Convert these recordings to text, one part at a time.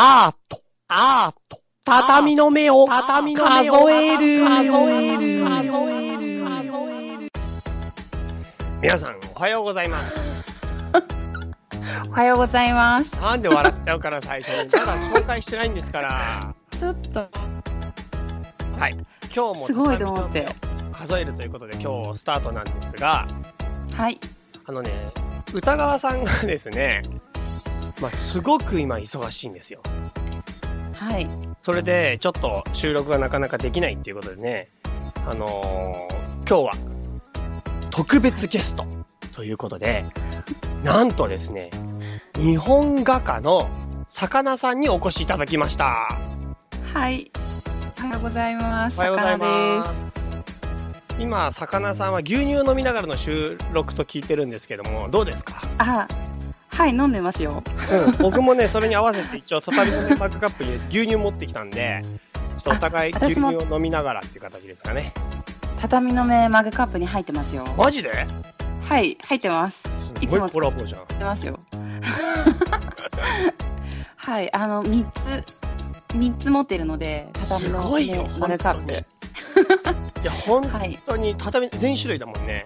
アート、アート、畳の目を、畳の目を数える、数える、数える、数える。皆さん、おはようございます。おはようございます。なんで笑っちゃうから最初に。まだ紹介してないんですから。ちょっと、はい。今日もすごいと思って。数えるということで今日スタートなんですが、はい。あのね、歌川さんがですね、まあ、すごく今忙しいんですよ。はい。それで、ちょっと収録がなかなかできないっていうことでね、あのー今日は特別ゲストということで、なんとですね、日本画家の魚さんにお越しいただきました。はい。おはようございます。おはようござい魚まです。今、魚さんは牛乳を飲みながらの収録と聞いてるんですけども、どうですか、あ、はい、飲んでますよ。うん、僕もね、それに合わせて一応、畳のねマグカップに牛乳持ってきたんで、ちょっとお互い牛乳を飲みながらっていう形ですかね。畳の目マグカップに入ってますよ。マジで？はい、入ってます。いつもコラボじゃん。入ってますよ。はい、あの、三つ、三つ持ってるので、畳すの目マグカップ。いや、本 はい。当に畳、全種類だもんね。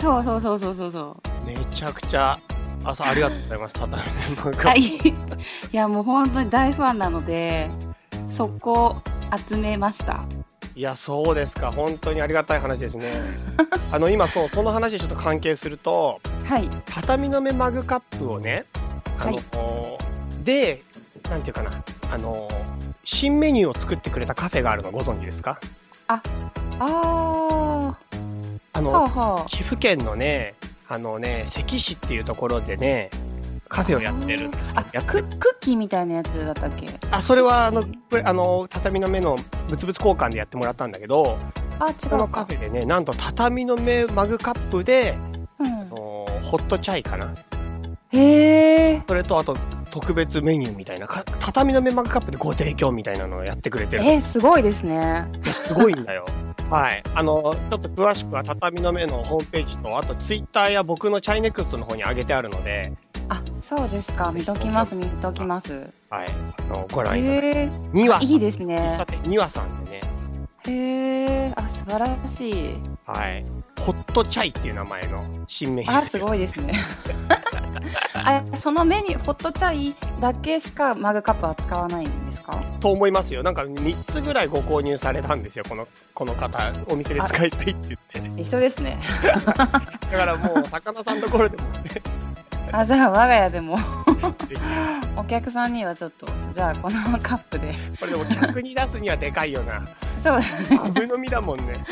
そうそうそうそうそうそう。めちゃくちゃ、朝ありがとうございます、畳のマグカッはい。いや、もう本当に大ファンなので、速攻集めました。プ。いや、そうですか。本当にありがたい話ですね。あの、今、そう、その話でちょっと関係すると、はい。畳の目マグカップをね、あの、で、なんていうかな、あの、新メニューを作ってくれたカフェがあるのご存知ですか？あー、あの、はあはあ。岐阜県のね、あのね、関市っていうところでね、カフェをやってるんですあやククッキーみたいなやつだったっけ？あ、それはあの、あの、畳の目の物々交換でやってもらったんだけど、あ、違このうか。カフェでね、なんと畳の目マグカップで、うん。あ、のホットチャイかなへえ。それとあと、特別メニューみたいな、か畳の目マグカップでご提供みたいなのをやってくれてる。えー、すごいですね。すごいんだよ。はい。あの、ちょっと詳しくは畳の目のホームページと、あとツイッターや僕のチャイネクストの方に上げてあるので、あ、そうですか。見ときます、見ときます。はい。あの、ご覧いただいて。へえ。ニワいいです喫ね茶。店ニワさんでね、へえ。あ、素晴らしい。はい。ホットチャイっていう名前の新メニューあ、すごいですね。あ、そのメニュー、ホットチャイだけしかマグカップは使わないんですか？と思いますよ。なんか3つぐらいご購入されたんですよ、この、この方。お店で使いたいって言って。一緒ですね。だからもう、魚さんのところでもね、あ、じゃあ我が家でもお客さんにはちょっと、じゃあこのカップで。これでも客に出すにはでかいよな。そうだね。アブ飲みだもんね。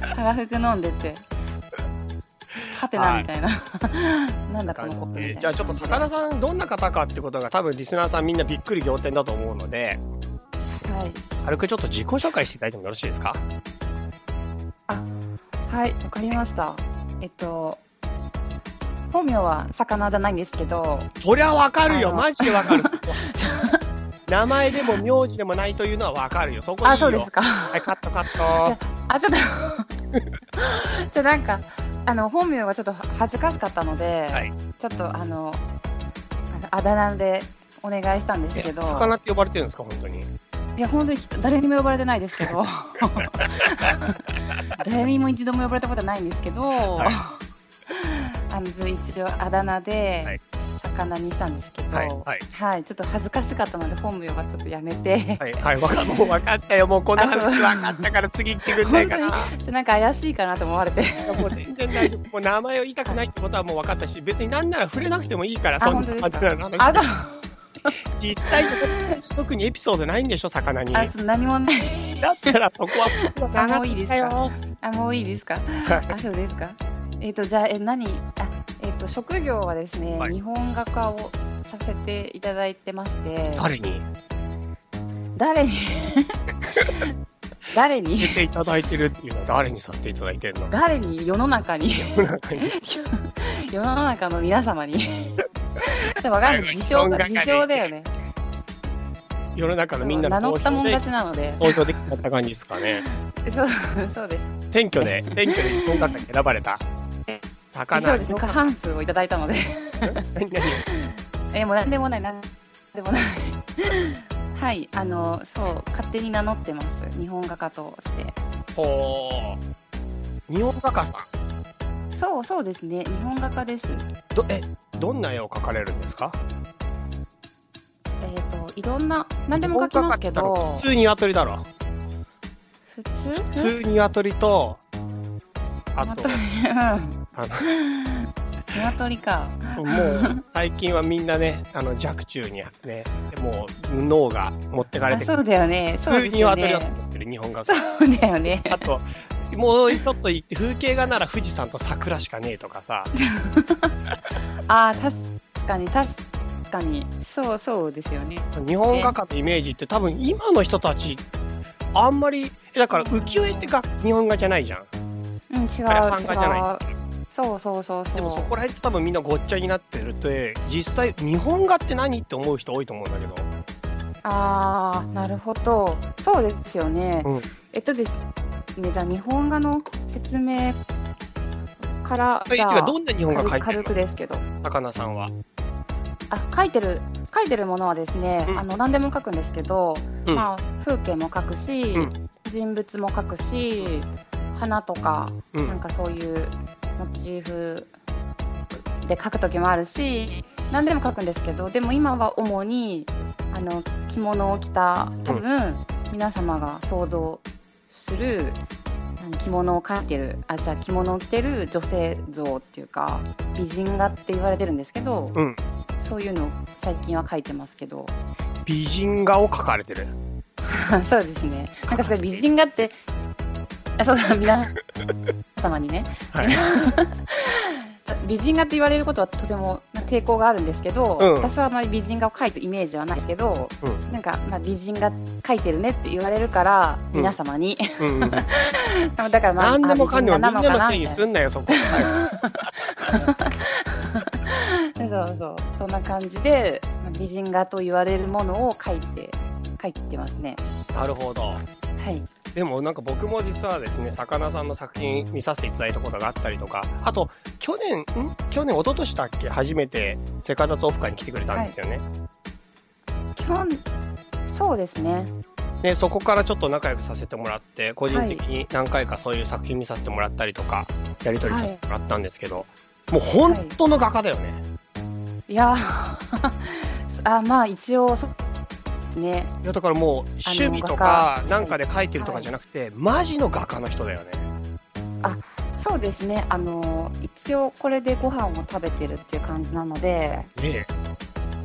たらふく飲んでて。はてなみたいな。なんだこのコップみたいな。じゃあちょっと魚さんどんな方かってことが多分リスナーさんみんなびっくり仰天だと思うので、はい。軽くちょっと自己紹介していただいてもよろしいですか？はい、わかりました。えっと、本名は魚じゃないんですけど、そりゃわかるよ、マジでわかる。名前でも名字でもないというのはわかるよ。そこ。あ、そうですか。はい、カットカット。あ、ちょっと、じゃなんか、あの、本名はちょっと恥ずかしかったので、はいちょっとあの、あのあだ名でお願いしたんですけど、魚って呼ばれてるんですか、本当に？いや、本当に誰にも呼ばれてないですけど、誰にも一度も呼ばれたことはないんですけど、はいあの一応あだ名で魚にしたんですけど、はい、はいはい。ちょっと恥ずかしかったので本名はちょっとやめて、はい、はい、もう分かったよ。もうこの話分かったから次行ってくんないかな。ちょっとなんか怪しいかなと思われて、もう全然大丈夫。もう名前を言いたくないってことはもう分かったし、別になんなら触れなくてもいいから、そんな感じなの。あ、実際特にエピソードないんでしょ、魚に。だあ何もない、ったらそこはもういいですか？よ。あもういいですか、はい。あそうですか。えっ、とじゃあえ何？あえっ、と職業はですね、はい。日本画家をさせていただいてまして、誰に？誰に？誰に？出ていただいてるっていうのは誰にさせていただいてるの？誰に？世の中に。世の中に。世の中の皆様に。で もわかんない。自称か。自称だよね。世の中のみんな名の投票で乗ったもん勝ちなので。投票できた感じですかね。そうそうです。選挙で、選挙で日本学会選ばれた。え。魚。そうですね。過半数をいただいたので。何何？えもう何でもない。なんでもない。はい、あの、そう、勝手に名乗ってます。日本画家として。ほー。日本画家さん？そう、そうですね。日本画家です。ど、え、どんな絵を描かれるんですか？えっ、と、いろんな、何でも描きますけど普通鶏だろ？普通？普通鶏と、あと、鶏、鶏か。の、もう、最近はみんなね、あの、弱中にね、もう、脳が持ってかれあ、てそうだよね。そう普通ですよ鶏だとね。思ってる、日本画そ家。うだよね。あと、もうちょっと行って、風景画なら富士山と桜しかねえとかさ、あー、確かに、確かに。そう、そうですよね。日本画家のイメージって多分今の人たち、あんまり、だから浮世絵ってが日本画じゃないじゃん。うん、違う、違う。そうそうそうそう。でもそこら辺って多分みんなごっちゃになってるって、実際日本画って何って思う人多いと思うんだけど。ああ、なるほど。そうですよね。うんえっとですね、じゃあ日本画の説明から、え、じゃあどんな日本画描いてる？軽くのですけど。魚さんは。あ、描いてる、描いてるものはですね、うんあの、何でも描くんですけど、うんまあ、風景も描くし、うん人物も描くし、花とか、うんなんかそういうモチーフで描く時もあるし、何でも描くんですけど、でも今は主に、あの、着物を着た、多分、皆様が想像する、何着物を描いてる、あ、じゃあ着物を着てる女性像っていうか、美人画って言われてるんですけど、うん。そういうのを最近は描いてますけど、美人画を描かれてる。そうですね。なんかそれ美人画って、あそうだ、皆様にね、はい。美人画って言われることはとても抵抗があるんですけど、うん私はあまり美人画を描いてるイメージはないですけど、うんなんか、まあ、美人画描いてるねって言われるから、うん皆様に。うん。だからまあ、何でもかんでもみんなのせいにすんなよ、そこ。そうそう、そんな感じで、まあ美人画と言われるものを描いて、描いてますね。い。なるほど。はい。でもなんか僕も実はですね、魚さんの作品見させていただいたことがあったりとか、あと、去年、ん？去年、一昨年だっけ？初めて、セカザツオフ会に来てくれたんですよね。基本、そうですね。で、そこからちょっと仲良くさせてもらって、個人的に何回かそういう作品見させてもらったりとか、やり取りさせてもらったんですけど、もう本当の画家だよね。いやー あ、まあ一応、そすね。いや、だからもう趣味と画か家なんかで描いてるとかじゃなくて、マジの画家の人だよね。そうですね。あの、一応これでご飯を食べてるっていう感じなので、で、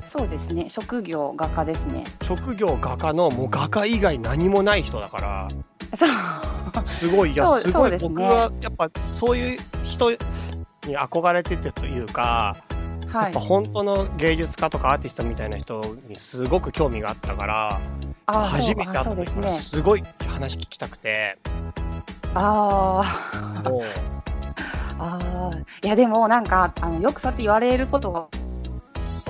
そうですね。職業画家ですね。職業画家のもう画家以外何もない人だから、そう。すごい、いや、すごい、ね僕はやっぱそういう人に憧れててというか、はいやっぱ。本当の芸術家とかアーティストみたいな人にすごく興味があったから、あ初めて会ったそうあそうです時からね。すごい話聞きたくて、あ あ。ああ。いや、でもなんか、あの、よくそうやって言われることが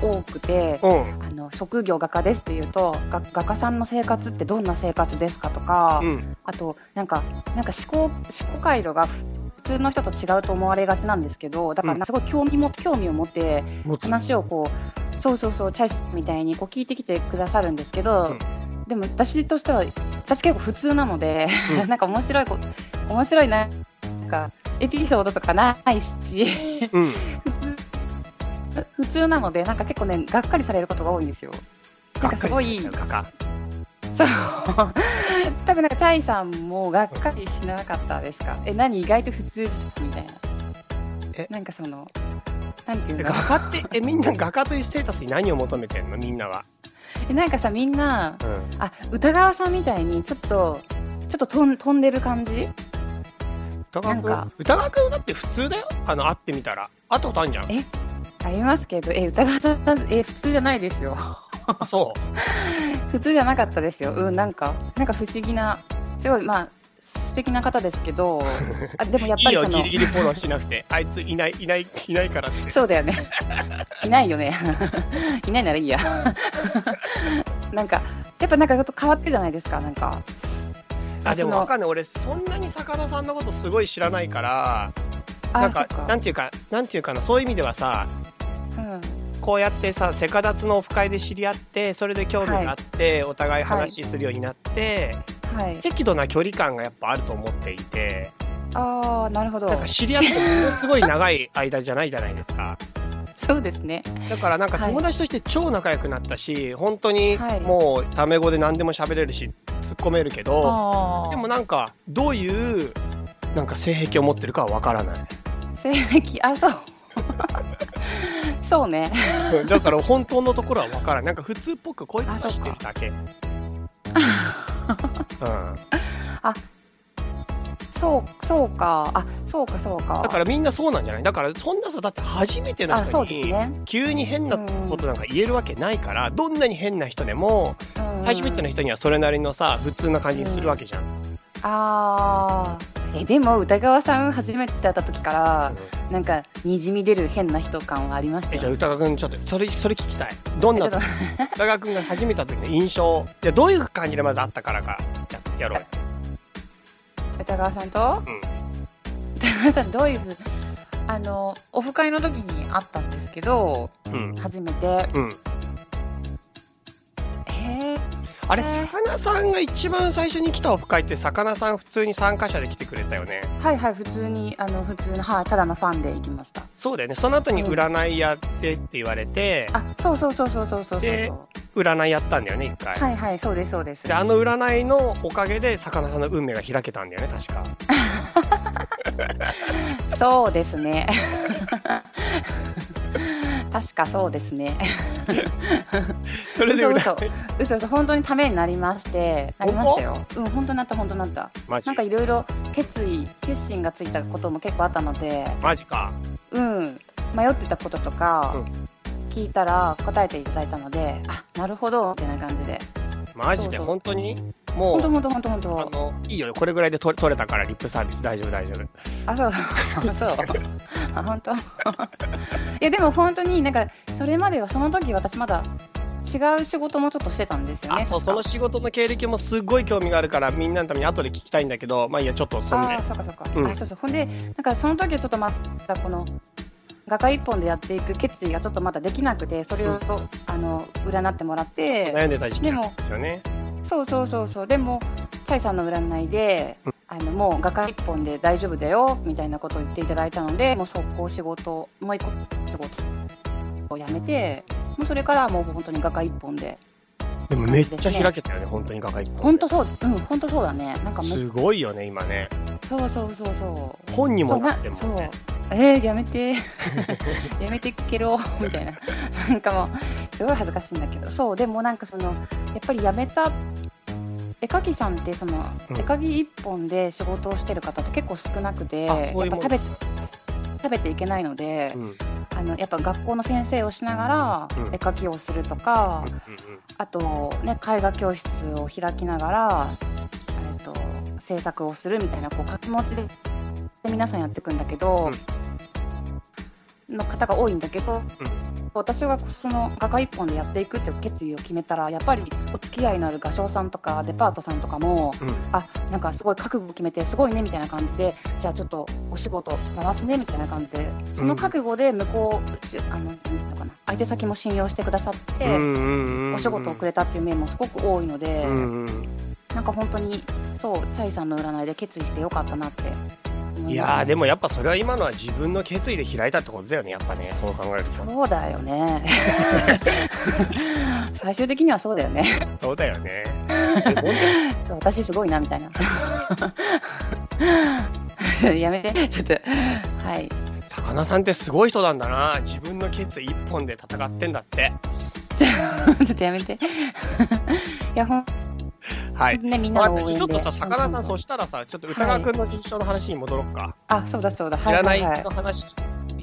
多くて、うん、あの、職業画家ですって言うと、が画家さんの生活ってどんな生活ですかとか、うん、あと、なんか、なんか思考、思考回路がふ普通の人と違うと思われがちなんですけど、だかうん。らすごい興味も、興味を持って話をこう、そうそうそう、チャイスみたいにこう聞いてきてくださるんですけど、うん。でも私としては、私結構普通なので、うん。なんか面白いこ、面白いな、なんか、エピソードとかないし、うん、普通、なので、なんか結構ね、がっかりされることが多いんですよ。なんかすごい。そう。多分なんか、チャイさんもがっかりしなかったですか？え、何？意外と普通みたいな。え？なんかその、なんていう画の家って、え、みんな画家というステータスに何を求めてんの？みんなは。え、なんかさ、みんな、うん。あ、歌川さんみたいに、ちょっと、ちょっと飛ん飛んでる感じ？歌川くなんかん、歌川くんだって普通だよ？あの、会ってみたら。会ったことあるじゃん。え？ありますけど、え、歌川さん、え、普通じゃないですよ。あそう。普通じゃなかったですよ。うん、なんか、なんか不思議な、すごい、まあ、素敵な方ですけど、あでもやっいいよ、ぱりそのギリ、ギリフォローしなくて。あいついない、いない、いないからって。そうだよね。いないよね。いないならいいや。なんか、やっぱなんかちょっと変わってるじゃないですか、なんか。あ、でもわかんない。俺、そんなに魚さんのことすごい知らないから、あなんかなんていうか、なんていうかな、そういう意味ではさ、うん。ここうやってさ、セカダツのオフ会で知り合って、それで興味があって、お互い話するようになって、はい。適度な距離感がやっぱあると思っていて、ああ、なるほどなん。か知り合ってものすごい長い間じゃないじゃないですか。そうですね。だからなんかはい友達として超仲良くなったし、本当にはいもうタメ語で何でも喋れるし、突っ込めるけど。でもなんか、どういう、なんか性癖を持ってるかはわからない。性癖、あ、そう。そうね。うんだから本当のところはわからない。なんか普通っぽくこいつはしてるだけ。うん。そう、そうか。あ、そうか、そうか。だからみんなそうなんじゃない？だからそんなさ、だって初めての人に。急に変なことなんか言えるわけないから、どんなに変な人でも、うん初めての人にはそれなりのさ、普通な感じにするわけじゃん。ああ。え、でも、歌川さん初めて会った時から、なんか、にじみ出る変な人感はありましたえ、じゃあよ。歌川くん、ちょっと、それ、それ聞きたい。どんな、歌 川くんが初めて会った時の印象、じゃあどういう感じでまず会ったからか、ややろうよ。歌川さんと、うん歌川さんどういうふうあのオフ会の時に会ったんですけどうん。初めてうん。えー、あれ、えー魚さんが一番最初に来たオフ会って、魚さん普通に参加者で来てくれたよね。はいはい普通にあの普通のはいただのファンで行きましたそうだよね。その後に占いやってって言われて、あそうそうそうそうそうそうそうで占いやったんだよね、一回。はいはいそうですそうですで、あの占いのおかげで、魚さんの運命が開けたんだよね、確か。そうですね確かそうですね。それで嘘嘘嘘嘘。本当にためになりまして。なりましたよ。うん本当になった本当になった。なんかいろいろ決意決心がついたことも結構あったので。マジか。うん、迷ってたこととかうん。聞いたら答えていただいたので、あなるほどみたいな感じで、マジで、本当に？もう、本当本当本当あの、いいよ、これぐらいで取れ取れたから、リップサービス大丈夫、大丈夫。あそう。そう、あ本当、いやでも本当になんかそれまではその時私まだ違う仕事もちょっとしてたんですよね。あ、そう、その仕事の経歴もすごい興味があるから、みんなのために後で聞きたいんだけど、まあいいや、ちょっとそんで。そうかそうか、うん。あそうそう。ほんでなんかその時はちょっとまたこの画家一本でやっていく決意がちょっとまだできなくてそれを、あの占ってもらって。悩んでた時期ですよね。そうそうそうそう。でもチャイさんの占いで、あのもう画家一本で大丈夫だよみたいなことを言っていただいたのでもう速攻仕事もう一個仕事を辞めてもうそれからはもう本当に画家一本ででもめっちゃ開けたよね、本当に画家一本。本当そううん本当そうだねなんかめすごいよね、今ね。そうそうそうそう本にもななってもそうね。えー、やめて やめてけろ みたいななんかもうすごい恥ずかしいんだけどそうでもなんかそのやっぱりやめた絵描きさんってその、うん絵描き一本で仕事をしてる方って結構少なくてういうやっぱ食べ食べていけないので、うん。うんあのやっぱ学校の先生をしながらうん。絵描きをするとか、うんあとね絵画教室を開きながら、えっと制作をするみたいなこう掛け持ちで皆さんやっていくんだけど、の方が多いんだけど、私がその画家一本でやっていくっていう決意を決めたらやっぱりお付き合いのある画商さんとかデパートさんとかもうん。うんあなんかすごい覚悟を決めてすごいねみたいな感じでじゃあちょっとお仕事回すねみたいな感じでその覚悟で向こううちあののかな相手先も信用してくださって。うんうんうん。お仕事をくれたっていう面もすごく多いので、うんうん。なんか本当にそうチャイさんの占いで決意してよかったなって思いやー、でもやっぱそれは今のは自分の決意で開いたってことだよね、やっぱね、そう考えると。そうだよね 最終的にはそうだよねそうだよね。そう私すごいなみたいな やめてちょっとはい魚さんってすごい人なんだな。自分の決意一本で戦ってんだって。ちょっとやめていやほんはい。ねみんなまあの応援で。ちょっとさ、魚さん、うそしたらさ、ちょっと歌川くんの印象の話に戻ろうか。あそうだそうだ。はいはい占はい。いの話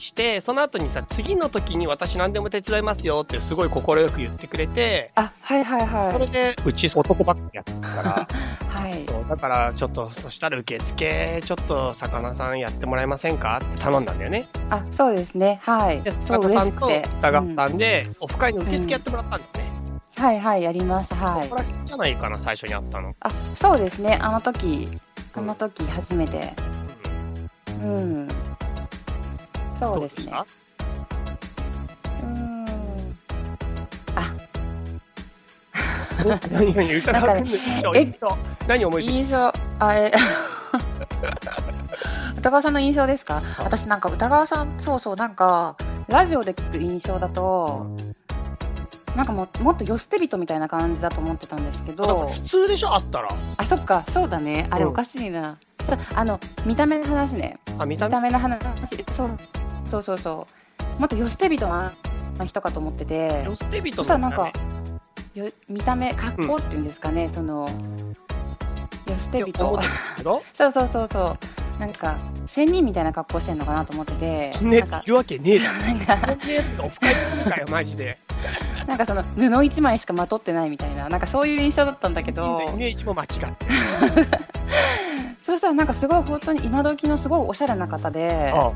して、その後にさ、次の時に私何でも手伝いますよってすごい快く言ってくれて、あはいはいそれはいでうち男ばっかりやってたから、はい。そうだからちょっと、そしたら受付、ちょっと魚さんやってもらえませんかって頼んだんだよね。あそうですね。はい。で、そう魚さんと歌川さんで、オフ会の受付やってもらったんだよね。はいはい、やります。はい。これら辺じゃないかな、最初にあったの。あ、そうですね。あの時、あの時初めて。うん。うん、そうですね。うん。あ。何何歌が来印象何思い印象あれ 歌川さんの印象ですか？私なんか歌川さんそうそうなんかラジオで聞く印象だと、なんかももっとよ捨て人みたいな感じだと思ってたんですけど、普通でしょあったら。あ、そっか、そうだね。あれうんおかしいな。そうあの、見た目の話ね。あ、見た目？見た目の話、そうそうそうそう。もっとよ捨て人な人かと思ってて、よ捨て人そしたらなんかの見た目、よ見た目、格好っていうんですかね、その、よ捨て人 そうそうそうそう。なんか、仙人みたいな格好してんのかなと思ってて、そんなやい、るわけねえだろ。なんか、そんなやつオフ会するかよ、マジで。なんかその布一枚しかまとってないみたいな、なんかそういう印象だったんだけイど、メージも間違ってる。そしたらなんかすごい本当に今時のすごいおしゃれな方で、あ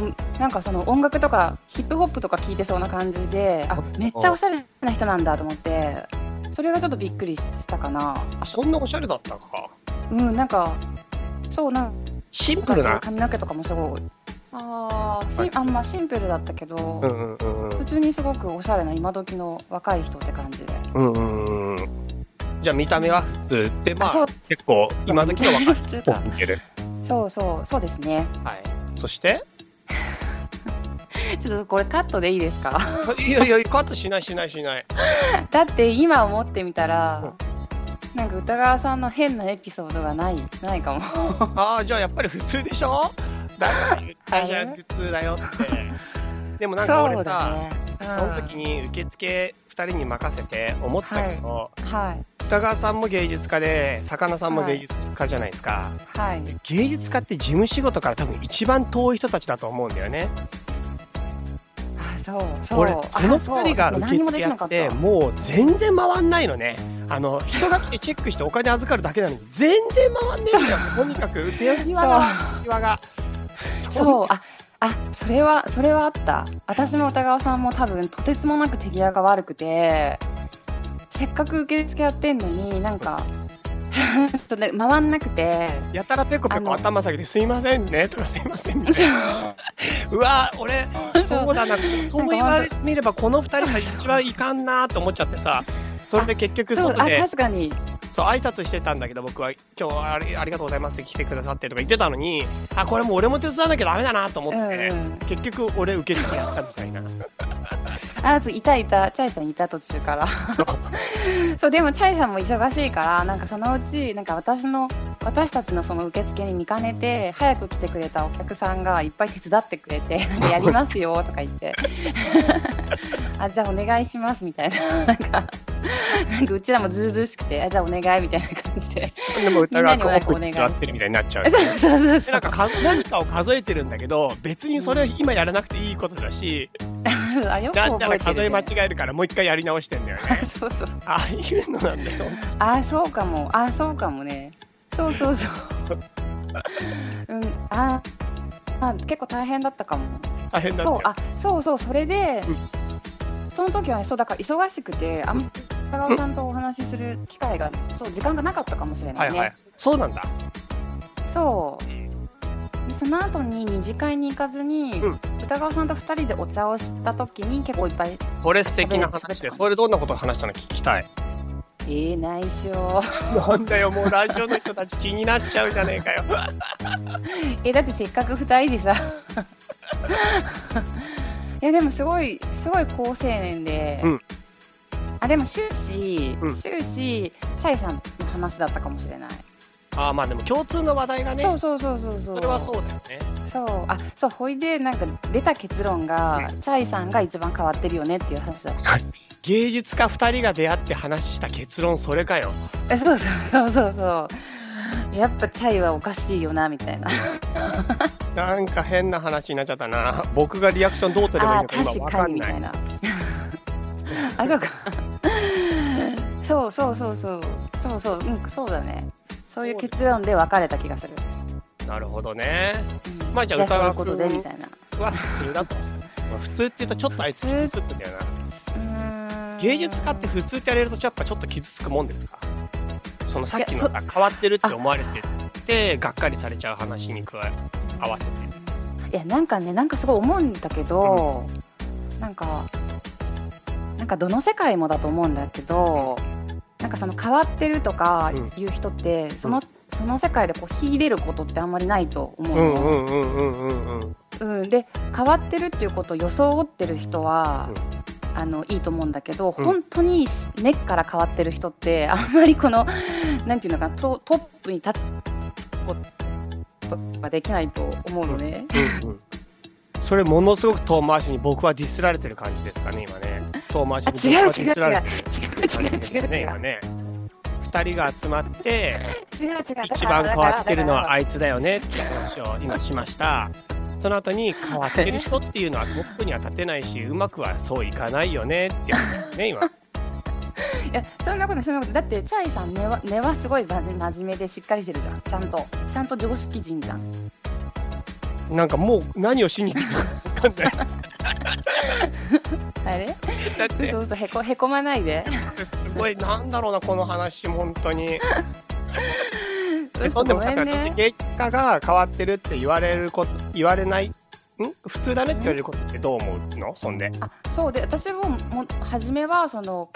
うんなんかその音楽とかヒップホップとか聴いてそうな感じで、あめっちゃおしゃれな人なんだと思って、それがちょっとびっくりしたかな。あ、そんなおしゃれだったか。うん、なんか、そうなんシンプルな。髪の毛とかもすごい。ああんまシンプルだったけど、うんうんうんうん普通にすごくおしゃれな今時の若い人って感じで。うんうんうん。じゃあ見た目は普通で、まあ結構今時の若い普通かっぽく。見てる。そうそう、そうですね。はい。そして、ちょっとこれカットでいいですか？いやいや、カットしないしないしない。だって今思ってみたら、なんか歌川さんの変なエピソードがない、ないかも。ああ、じゃあやっぱり普通でしょ？だから言ったじゃん、普通だよって。でもなんか俺さ、ね。その時に受付2人に任せて思ったけど、うん、はい。歌川さんも芸術家で、魚さんも芸術家じゃないですか。はい。芸術家って事務仕事から多分一番遠い人たちだと思うんだよね。あ、そう、そう。この2人が受付やって、た。もう全然回んないのね。あの、人が来てチェックしてお金預かるだけなのに、全然回んねえんだよ。とにかく、手際が、手際が。そう、あ、あ、それは、それはあった。私も歌川さんも多分、とてつもなく手際が悪くて、せっかく受付やってんのに、なんか、とね、回んなくて、やたらペコペコ頭下げて、すいませんね、とかすいませんみたいな。うわ、俺、そう。だな、そう言われれば、この二人が一番いかんなと思っちゃってさ、それで結局、そう、で、確かに。そう、挨拶してたんだけど、僕は、今日はありありがとうございます、来てくださってとか言ってたのに、あ、これもう俺も手伝わなきゃダメだなと思うんって、うん。結局、俺受け付けやったみたいな。あ、いたいた、チャイさんいた途中から。そう、でもチャイさんも忙しいから、なんかそのうち、なんか私の、私たちのその受付に見かねて、早く来てくれたお客さんがいっぱい手伝ってくれて、やりますよとか言って、あ、じゃあお願いしますみたいな、なんか、なんかうちらもずうずうしくて、あ、じゃあお願いみたいな感じで。でも歌がみんなにお願い奥に座ってるみたいになっちゃう。そうそうそうそうでなんかか何かを数えてるんだけど、別にそれ今やらなくていいことだし、あ、よくなんなら覚えてる、数え間違ね。えるからもう一回やり直してんだよね。そうそう。ああいうのなんだよ。あ、そうかも。あ、そうかもね。そうそうそう。うん、あ、あ結構大変だったかも。大変だったよ。そう、あ、そうそう、それで、うんその時はね、そう、だから忙しくて、あんま高川さんとお話しする機会が、そう、時間がなかったかもしれなね。はいいはい。そうなんだ。そう。その後に二次会に行かずに、うん歌川さんと二人でお茶をした時に結構いっぱい、それ素敵な話で、それどんなことを話したの聞きたい。えー、内緒。なんだよ、もうラジオの人たち気になっちゃうじゃねえかよ。え、だってせっかく二人でさ。え、でもすごい、すごい好青年で。うんあ、でも終始、うん終始、チャイさんの話だったかもしれない。ああ、まあでも共通の話題がね、そうそうそうそうそう。それはそうだよね。そう。あ、そう、ほいで、なんか出た結論が、チャイさんが一番変わってるよねっていう話だった。芸術家2人が出会って話した結論、それかよ。えそうそうそうそうそう。やっぱチャイはおかしいよな、みたいな。なんか変な話になっちゃったな。僕がリアクションどう取ればいいあのか今確わかんない。な。あ、そうか。そうそうそうそう。そうそう、うん、そうだね。そういう結論で別れた気がする。なるほどね。うんまあじゃあ歌川ことで君みたいな。は普通だと。まあ普通って言うとちょっとあいつ傷つくんだよな。芸術家って普通ってやれるとやっぱちょっと傷つくもんですか？そのさっきいのさ、変わってるって思われてて、がっかりされちゃう話に加え、合わせて。いや、なんかね、なんかすごい思うんだけど、なんか、なんかどの世界もだと思うんだけどなんかその変わってるとかいう人って、そのその世界でこう秀でることってあんまりないと思うの、うんうんうんうんうんうん。うん、で変わってるっていうことを装ってる人は、あのいいと思うんだけど、うん。本当に根っから変わってる人ってあんまりこのなんていうのかなトトップに立つことができないと思うのね。うんうんそれものすごく遠回しに僕はディスられてる感じですかね、今ね。遠回しに僕はディスられてる違う違う感じですね、違う違う違う今ね。二人が集まって、違う違う一番変わってるのはあいつだよねっていう話を今しました。その後に変わってる人っていうのはトップには立てないし、うまくはそういかないよねって話ですね、今。いやそんなことないそんなことだってチャイさん根は根はすごい真面真面目でしっかりしてるじゃん。ちゃんと。ちゃんと常識人じゃん。なんかもう何をしに行ってるか分かんない。あれ？だって。嘘嘘へこへこまないで。すごい、なんだろうな、この話、本当に。そ嘘んでもごめんね。結果が変わってるって言われること、言われない、ん？普通だねって言われることってどう思うの？そんで。あそうで私もも初めはその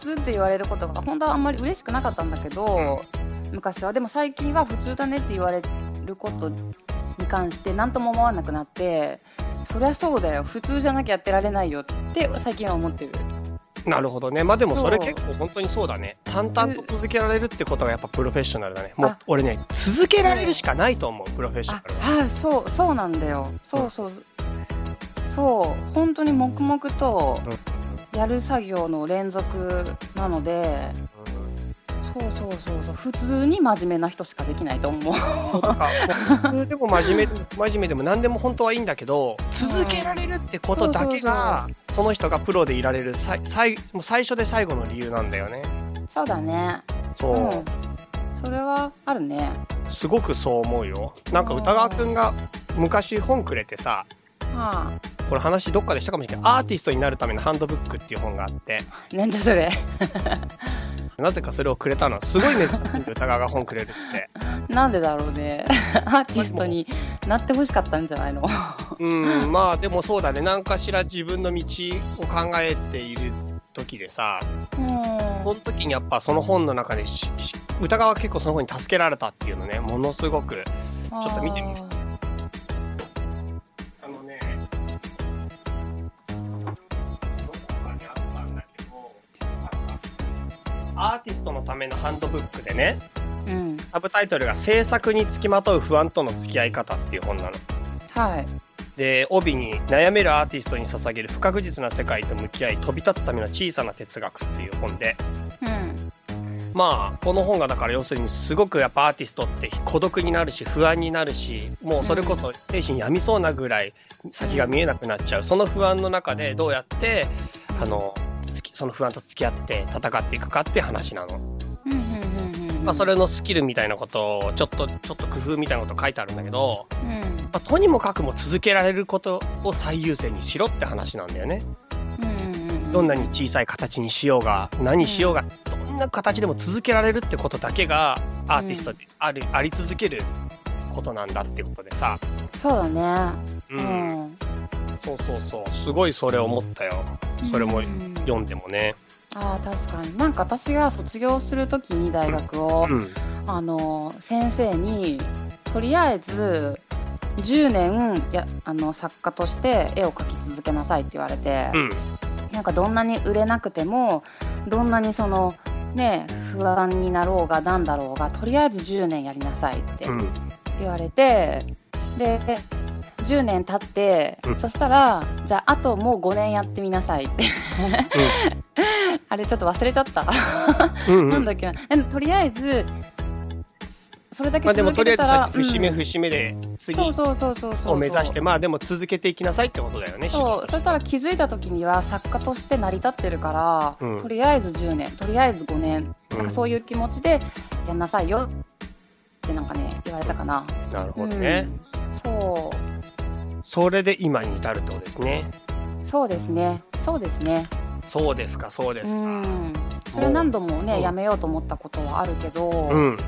普通って言われることが本当はあんまり嬉しくなかったんだけど、昔は。でも最近は普通だねって言われることに関して何とも思わなくなってそりゃそうだよ。普通じゃなきゃやってられないよって最近は思ってる。なるほどね。まあでもそれ結構本当にそうだね。淡々と続けられるってことがやっぱプロフェッショナルだね。もうあ俺ね、続けられるしかないと思う、プロフェッショあナルは。はいそうそうなんだよ。そうそう。そう。本当に黙々とやる作業の連続なのでそうそうそうそう普通に真面目な人しかできないと思う普通でも真面目、真面目でも何でも本当はいいんだけど、続けられるってことだけが、その人がプロでいられる最最もう最初で最後の理由なんだよね。そうだねそう。うんそれはあるねすごくそう思うよ。なんか歌川くんが昔本くれてさ、はあこれ話どっかでしたかもしれない。けど、アーティストになるためのハンドブックっていう本があって、なんだそれ。なぜかそれをくれたの。すごいね、歌川が本くれるって。なんでだろうね。アーティストになってほしかったんじゃないの？うん、まあでもそうだね、何かしら自分の道を考えている時でさ、うん。その時にやっぱその本の中で歌川は結構その本に助けられたっていうのね、ものすごく。ちょっと見てみるアーティストのためのハンドブックでね、うん。サブタイトルが制作につきまとう不安との付き合い方っていう本なの。はい。で、帯に悩めるアーティストに捧げる不確実な世界と向き合い飛び立つための小さな哲学っていう本で、うん。まあ、この本がだから要するにすごくやっぱアーティストって孤独になるし不安になるし、もうそれこそ精神病みそうなぐらい先が見えなくなっちゃう。その不安の中でどうやって、あの、その不安と付き合って戦っていくかって話なの。うんうんうんうんまあ、それのスキルみたいなことを、ちょっと、ちょっと工夫みたいなこと書いてあるんだけど、うんまあ、とにもかくも続けられることを最優先にしろって話なんだよね。うんうんうんどんなに小さい形にしようが、何しようが、どんな形でも続けられるってことだけが、アーティストである、あり続けることなんだってことでさ。そうだねう。うんんそうそうそう。すごいそれ思ったよ。それもうん読んでもね。ああ確かになんか私が卒業するときに大学を、うん。あの先生にとりあえず10年やあの作家として絵を描き続けなさいって言われて、うん。なんかどんなに売れなくてもどんなにそのね不安になろうがなんだろうがとりあえず10年やりなさいってうん。言われて、で10年経って、うんそしたらじゃああともう5年やってみなさいって あれちょっと忘れちゃった。うん。うん。なんだっけなとりあえずそれだけまあでも続とりあえず節目節目で次を目指して、まあでも続けていきなさいってことだよね。そうそしたら気づいた時には作家として成り立ってるから、うんとりあえず10年とりあえず5年なんかそういう気持ちでやんなさいよってなんかね言われたかな。なるほどね。うん、そそれで今に至るってことですね。うそうですねそうですね。そうですか、そうですか。うんそれ何度もね、うんやめようと思ったことはあるけど、うん。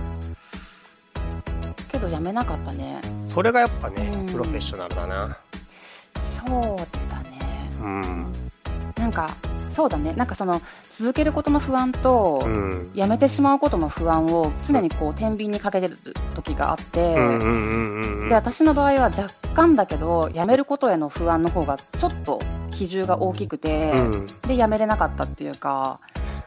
けどやめなかったね。それがやっぱねうん、プロフェッショナルだな。そうだね。うん。なんかそうだね。なんかその、続けることの不安と、うん。やめてしまうことの不安を常にこう、天秤にかけてる時があって、うんうんうんうんうん。で、私の場合は若干だけど、やめることへの不安の方がちょっと比重が大きくて、うん、で、やめれなかったっていうか、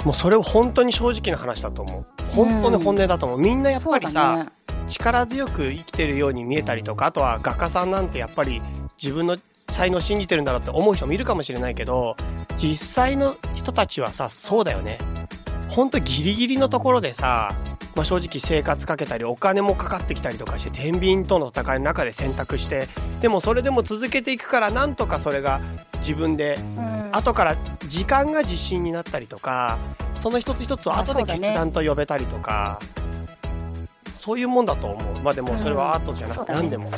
もうそれを本当に正直な話だと思う。本当に本音だと思う。みんなやっぱりさ、だね。力強く生きてるように見えたりとか、あとは画家さんなんてやっぱり自分の才能を信じてるんだろうって思う人もいるかもしれないけど、実際の人たちはさ、そうだよね。本当ギリギリのところでさ、まあ、正直生活かけたりお金もかかってきたりとかして天秤との戦いの中で選択してでもそれでも続けていくからなんとかそれが自分でうん。後から時間が自信になったりとかその一つ一つを後で決断と呼べたりとかそう,、いうもんだと思う。まあでもそれはアートじゃなくて何でも、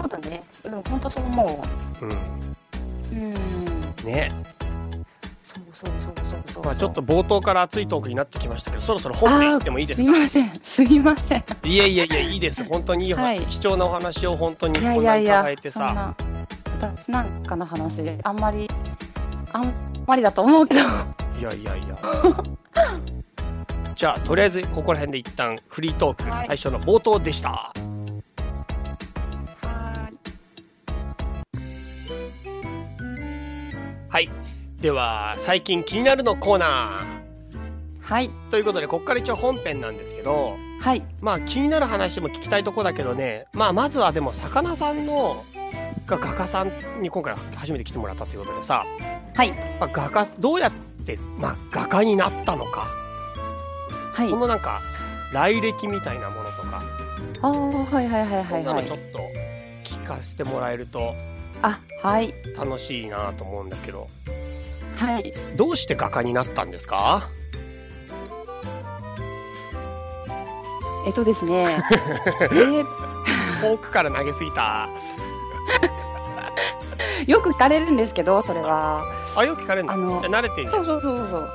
そうだね。うん、本当そう思うんう。うん。ねそうそうそうそうそう。まあ、ちょっと冒頭から熱いトークになってきましたけどそろそろ本編行ってもいいですか？すいません。すいません。いやいやいやいいです本当にいい、はい貴重なお話を本当にいやこんないにいやや伺えてさそんな、私なんかの話、あんまり、あんまりだと思うけど。いやいやいやじゃあとりあえずここら辺で一旦フリートーク、はい最初の冒頭でしたはいでは最近気になるのコーナはい。ーということでここから一応本編なんですけどはい。まあ気になる話も聞きたいとこだけどねまあまずはでも魚さんのが画家さんに今回初めて来てもらったということでさ、はい。まあ、画家どうやって、まあ、画家になったのかはいこ。のなんか来歴みたいなものとか、ああ、はいはいはいはいはいこんなのちょ。っと聞かせてもらえるとあ、はい。楽しいなと思うんだけどはい。どうして画家になったんですか？えっとですね。えー遠くから投げすぎた よく聞かれるんですけど、それは。あよく聞かれるのあのえ慣れてそんうそうそうそう。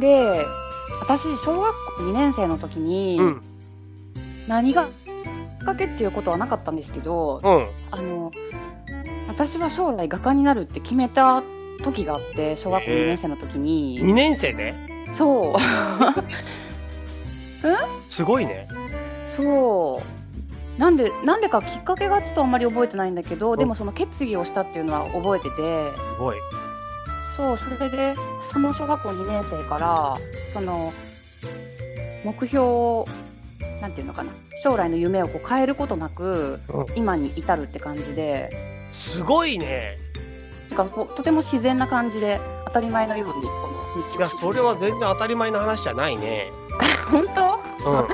で、私、小学校2年生の時に、うん何がかけっていうことはなかったんですけど、うん。あの、私は将来画家になるって決めた時があって、小学校2年生の時に、2年生で？そう、すごいね。そう。なんで、なんでかきっかけがちょっとあんまり覚えてないんだけど、でもその決意をしたっていうのは覚えてて、すごい。そう、それで、その小学校2年生から、その、目標を、なんていうのかな、将来の夢をこう変えることなく、うん。今に至るって感じで、すごいね。なんかこうとても自然な感じで、当たり前のように、この道いやそれは全然当たり前の話じゃないね。本当？うん。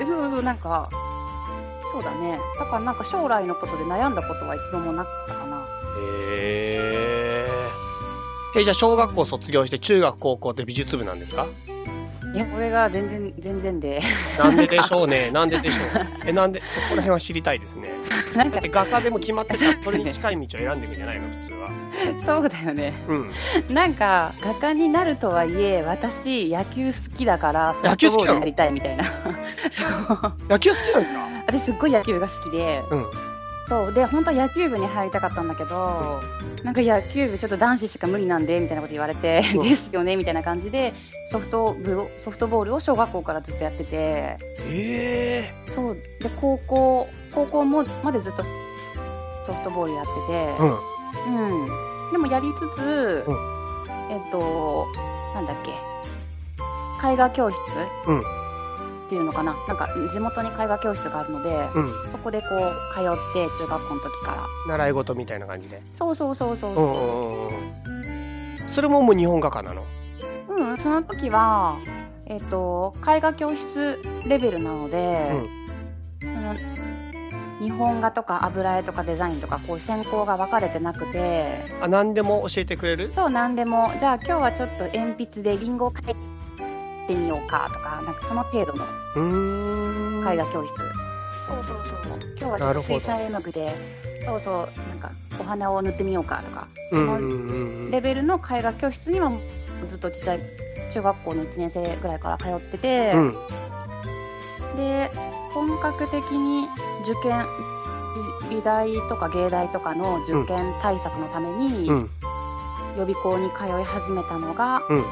え そうそう、なんか、そうだね。だからなんか将来のことで悩んだことは一度もなかったかな。へええじゃあ小学校卒業して中学高校って美術部なんですか？いや、これが全然、全然で。なんででしょうね。なんででしょう。えなんでそこら辺は知りたいですね。なんか画家でも決まってたらそれに近い道を選んでいくんじゃないの普通は。そうだよね。うん。なんか、画家になるとはいえ、私、野球好きだから、野球好きなりたいみたいな。そう。野球好きなんですか？私、すっごい野球が好きで、うんそう。で、本当は野球部に入りたかったんだけど、なんか野球部ちょっと男子しか無理なんで、みたいなこと言われて、うん。ですよね、みたいな感じで、ソフト部を、ソフトボールを小学校からずっとやってて、ええそう。で、高校、高校も、までずっとソフトボールやってて、うん。うん。でもやりつつ、うえっと、なんだっけ、絵画教室、うん。っていうのかな。なんか、地元に絵画教室があるので、うん。そこでこう、通って、中学校の時から。習い事みたいな感じで。そうそうそうそう。う。んうんうんうん。それももう日本画家なの？うん、その時は、えっと、絵画教室レベルなので、その日本画とか油絵とかデザインとかこう専攻が分かれてなくて。あ何でも教えてくれる？そう何でも。じゃあ今日はちょっと鉛筆でリンゴを描いてみようかとかなんかその程度の絵画教室、そうそうそう。今日はちょっと水彩絵の具でそうそうなんかお花を塗ってみようかとかそのレベルの絵画教室にはずっとちっちゃい中学校の1年生ぐらいから通ってて、うん。で本格的に受験美大とか芸大とかの受験対策のために、うん。予備校に通い始めたのが、うん。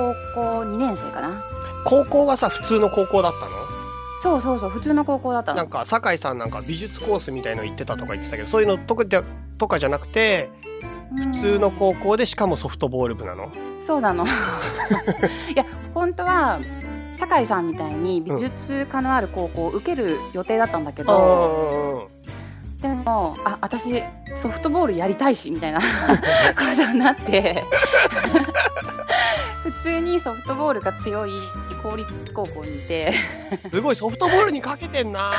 高校2年生かな。高校はさ、普通の高校だったの？そうそうそう、普通の高校だったの。なんか、酒井さんなんか美術コースみたいの行ってたとか言ってたけど、そういうのとかでとかじゃなくて、うん普通の高校でしかもソフトボール部なの？そうなの。いや、本当は、酒井さんみたいに美術科のある高校を受ける予定だったんだけど、あでも、あ、私、ソフトボールやりたいし、みたいな ことになって、普通にソフトボールが強い公立高校にいて、ーすごい、ソフトボールにかけてんな。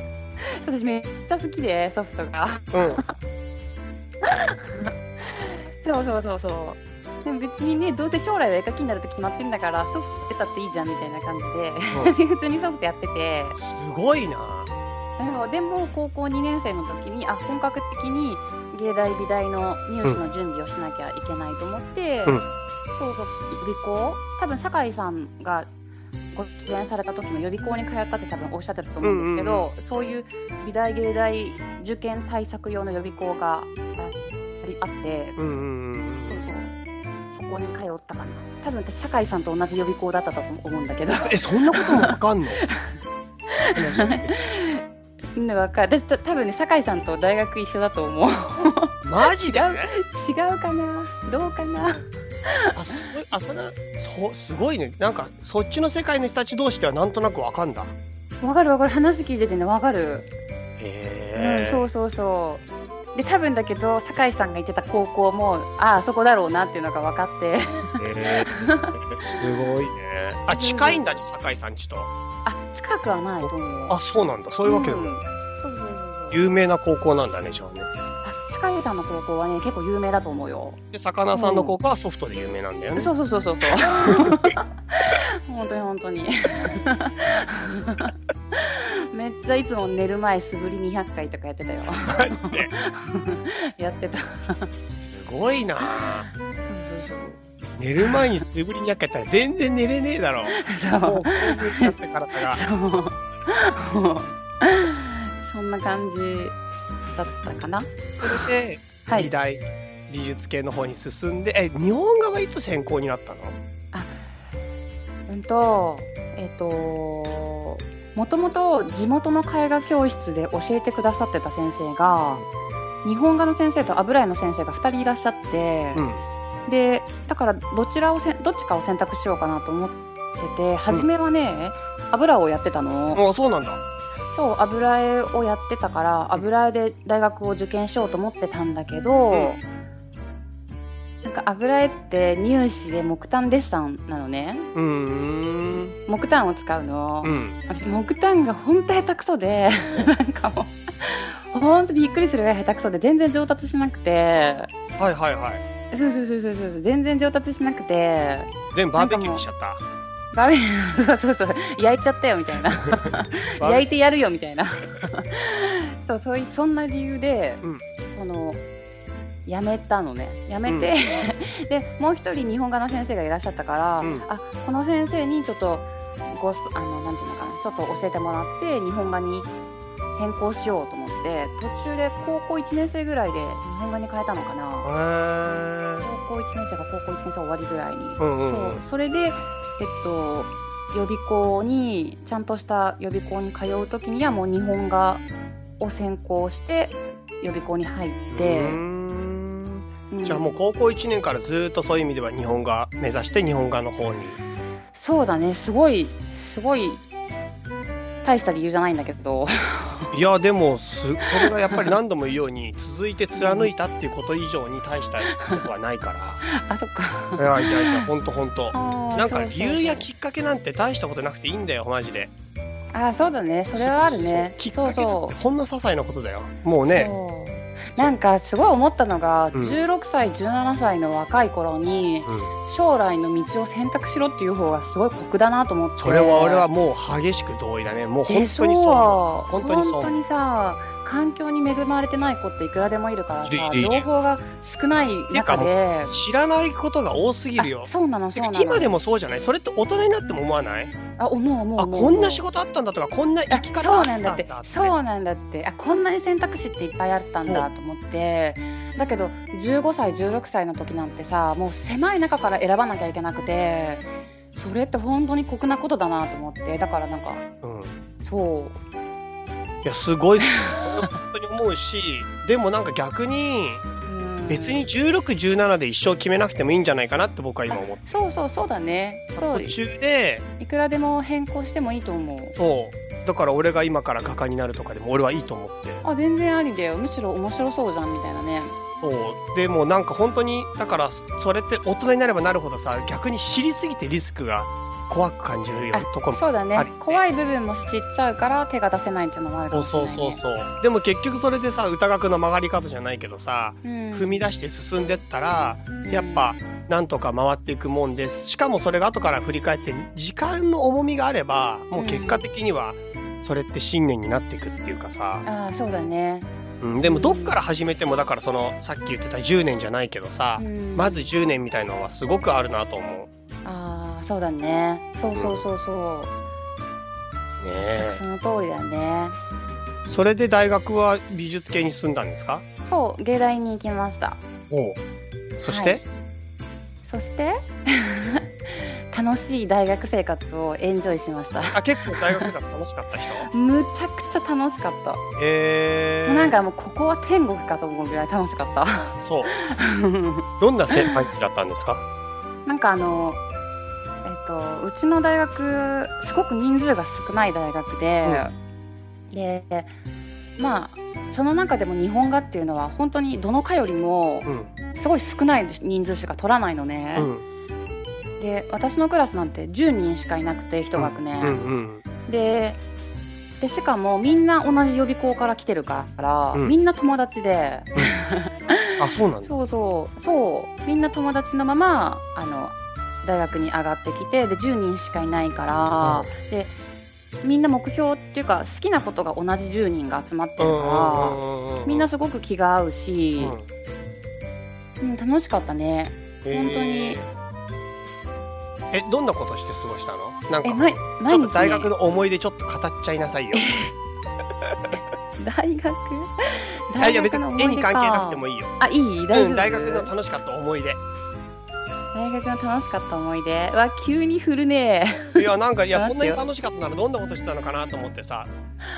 私めっちゃ好きで、ソフトが。うん。そうそうそうそう。でも別にね、どうせ将来は絵描きになると決まってんだから、ソフトやってたっていいじゃんみたいな感じで、普通にソフトやってて、すごいな。でもでも高校2年生の時に、あ、本格的に芸大美大の入試の準備をしなきゃいけないと思って、うんそうそう、予備校多分酒井さんがご出演された時の予備校に通ったって多分おっしゃってたと思うんですけど、そういう美大芸大受験対策用の予備校がありあって、うんうんうんそうそう。そこに通ったかな。多分私、酒井さんと同じ予備校だったと思うんだけど。え、そんなこともわかんの？ね、わかる。私、た多分ね、酒井さんと大学一緒だと思う。マジで？違う違うかな？どうかな？あ、すごい、あ、それは、そう、すごいね。なんか、そっちの世界の人たち同士ではなんとなくわかんだ。わかるわかる。話聞いててね、わかる。へうん、そうそうそう。で、多分だけど、酒井さんが行ってた高校も、ああ、そこだろうなっていうのが分かって。すごいね。あ、近いんだ、酒井さんちと。あ、近くはないと思う。あ、そうなんだ。そういうわけなんだ。うんそうそうそう。有名な高校なんだね、じゃあね。あ、酒井さんの高校はね、結構有名だと思うよ。で、魚さんの高校はソフトで有名なんだよね。そうそうそうそうそう。本当に本当に。めっちゃいつも寝る前素振り200回とかやってたよ。やってた。そうすごいなそうそう。寝る前に素振りにやったら全然寝れねえだろ。そう。そうそんな感じだったかな？それで、はい。美大、美術系の方に進んで、え、日本画はいつ専攻になったの？うんと、えっ、と、もともと地元の絵画教室で教えてくださってた先生が、日本画の先生と油絵の先生が2人いらっしゃって、うん。で、だからどちらをせん、どっちかを選択しようかなと思ってて、初めはね、油をやってたの。あ、そうなんだ。そう、油絵をやってたから、油絵で大学を受験しようと思ってたんだけど、うんなんか油絵って入試で木炭デッサンなのね。うーん。木炭を使うの。うん。私、木炭がほんと下手くそで、なんかもう、ほんとびっくりするぐらい下手くそで、全然上達しなくて、はいはいはい。そうそうそうそうそう、全然上達しなくて、全部バーベキューにしちゃった。バーベキュー、そうそうそう、焼いちゃったよみたいな。焼いてやるよみたいな。そう、そうい、そんな理由で、うんその、やめたのね。やめて、で、もう一人日本画の先生がいらっしゃったから、うんあ、この先生にちょっと、ごす、あの、なんていうのかな、ちょっと教えてもらって、日本画に変更しようと思って、途中で高校1年生ぐらいで日本画に変えたのかな。高校1年生が高校1年生終わりぐらいに。うんうんうんそう、それで、えっと、予備校に、ちゃんとした予備校に通うときにはもう日本画を専攻して予備校に入って、うーん。うん。じゃあもう高校1年からずーっとそういう意味では日本画目指して日本画の方に。そうだね、すごい、すごい、大した理由じゃないんだけど、いや、でもす、これがやっぱり何度も言うように、続いて貫いたっていうこと以上に大したことはないか あ、そっか。ら。いやいやいや、ほんとほんと。なんかそうそう理由やきっかけなんて大したことなくていいんだよ、マジで。あ、そうだね、それはあるね。きっそうかけなんてそう。ほんの些細なことだよ。もうね。なんかすごい思ったのが、うん16歳、17歳の若い頃に、うん。将来の道を選択しろっていう方がすごい酷だなと思って。それは俺はもう激しく同意だね。もう本当にそう。ょ本当にそう本当にさ、環境に恵まれてない子っていくらでもいるからさ情報が少ない中で。知らないことが多すぎるよ。あ。そうなのそうなの。今でもそうじゃない？それって大人になっても思わない？あ思う思うあこんな仕事あったんだとかこんな生き方そうあったんだって。なんだって。そうなんだって。あこんなに選択肢っていっぱいあったんだと思って。だけど15歳16歳の時なんてさもう狭い中から選ばなきゃいけなくてそれって本当に酷なことだなと思って。だからなんかうん。そういやすごい。本当に思うしでもなんか逆にうん。別に1617で一生決めなくてもいいんじゃないかなって僕は今思って。そうそうそうだね。そう。途中でいくらでも変更してもいいと思う。そう。だから俺が今から画家になるとかでも俺はいいと思って。あ全然ありだよ。むしろ面白そうじゃんみたいなね。そう。でもなんか本当にだからそれって大人になればなるほどさ逆に知りすぎてリスクが怖く感じるよあところもそうだね。怖い部分も知っちゃうから手が出せないっていうのもあるかもしれない、ね、そうそうそうでも結局それでさ歌学の曲がり方じゃないけどさうん、踏み出して進んでったらうんやっぱなんとか回っていくもんです。しかもそれが後から振り返って時間の重みがあればもう結果的にはそれって信念になっていくっていうかさ、ああそうだね、うん、でもどっから始めてもだからそのさっき言ってた10年じゃないけどさうん。まず10年みたいなのはすごくあるなと思う。そうだね。そうそうそうそう、ねえ。その通りだね。それで大学は美術系に進んだんですか？そう芸大に行きました。おう。そして、はい。そして？楽しい大学生活をエンジョイしました。あ結構大学生活楽しかった人？むちゃくちゃ楽しかった、え。ー、もうなんかもうここは天国かと思うぐらい楽しかった。そう。どんな先輩だったんですか？なんかあのとうちの大学すごく人数が少ない大学で、でまあその中でも日本画っていうのは本当にどの科よりもうん。すごい少ない人数しか取らないのね、うん。で私のクラスなんて10人しかいなくて一学年、うんうんででしかもみんな同じ予備校から来てるから、うん。みんな友達で、あそうなんだ。そうそう。そう。みんな友達のままあの大学に上がってきてで10人しかいないから、でみんな目標っていうか好きなことが同じ10人が集まってるから、みんなすごく気が合うし、うん。楽しかったね。本当に。えどんなことして過ごしたの？なんかえ毎日、ね、ょっと大学の思い出ちょっと語っちゃいなさいよ。大学？あいや別に絵に関係なくていもいいよ。あいい？大丈夫、うん、大学の楽しかった思い出大学の楽しかった思い出は急に振るね。いやなんかいや そんなに楽しかったならどんなことしてたのかなと思ってさ。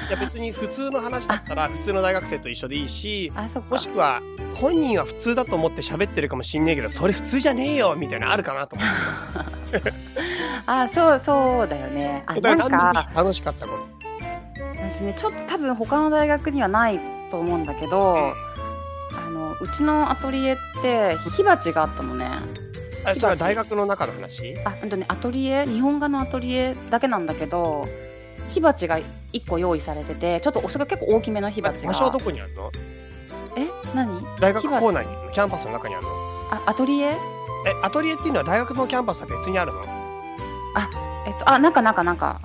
いや別に普通の話だったら普通の大学生と一緒でいいしもしくは本人は普通だと思って喋ってるかもしんねえけどそれ普通じゃねえよみたいなのあるかなと思って。あそうそうだよね。あだなんか楽しかったこと私ねちょっと多分他の大学にはないと思うんだけど、あのうちのアトリエって火鉢があったのねあそれは大学の中の話？あほんとねアトリエ日本画のアトリエだけなんだけど火鉢が1個用意されててちょっとそれが結構大きめの火鉢が。場所はどこにあるの？え？何？大学構内に？キャンパスの中にあるの？あアトリエ？えアトリエっていうのは大学のキャンパスは別にあるの？えっとあ中中中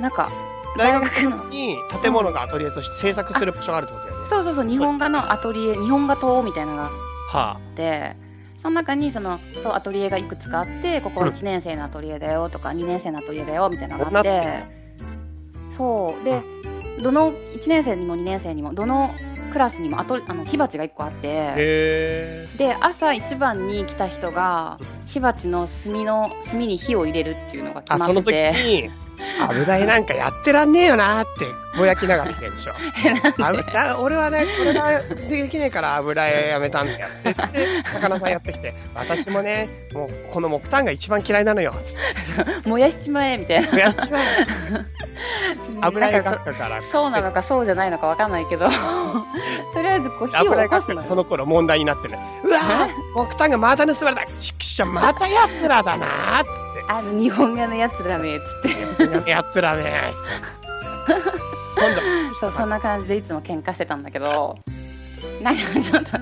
中大学大学の。に建物がアトリエとして制作する場所があるってことだよね。そうそうそう日本画のアトリエ日本画棟みたいなのがはあってその中にそのそうアトリエがいくつかあってここは1年生のアトリエだよとか2年生のアトリエだよみたいなのがあってそう。でどの1年生にも2年生にもどのクラスにもアトあの火鉢が1個あってへで朝一番に来た人が火鉢の炭の炭に火を入れるっていうのが決まってて。に油絵なんかやってらんねえよなってぼやきながら言ってるでしょ。油俺はねこれができねえから油絵やめたんだよって言って魚さんやってきて私もねもうこの木炭が一番嫌いなのよ。燃やしちまえみたいな。増やしちまえ。油絵なんからそうなのかそうじゃないのかわかんないけど。とりあえずこう火を起こすのよ。描くからその頃問題になってね。うわー木炭がまた盗まれた。ちくしょまたやつらだなーっあの日本画のやつらめっつって。やつらね今度。そうそんな感じでいつも喧嘩してたんだけど。なんかちょっと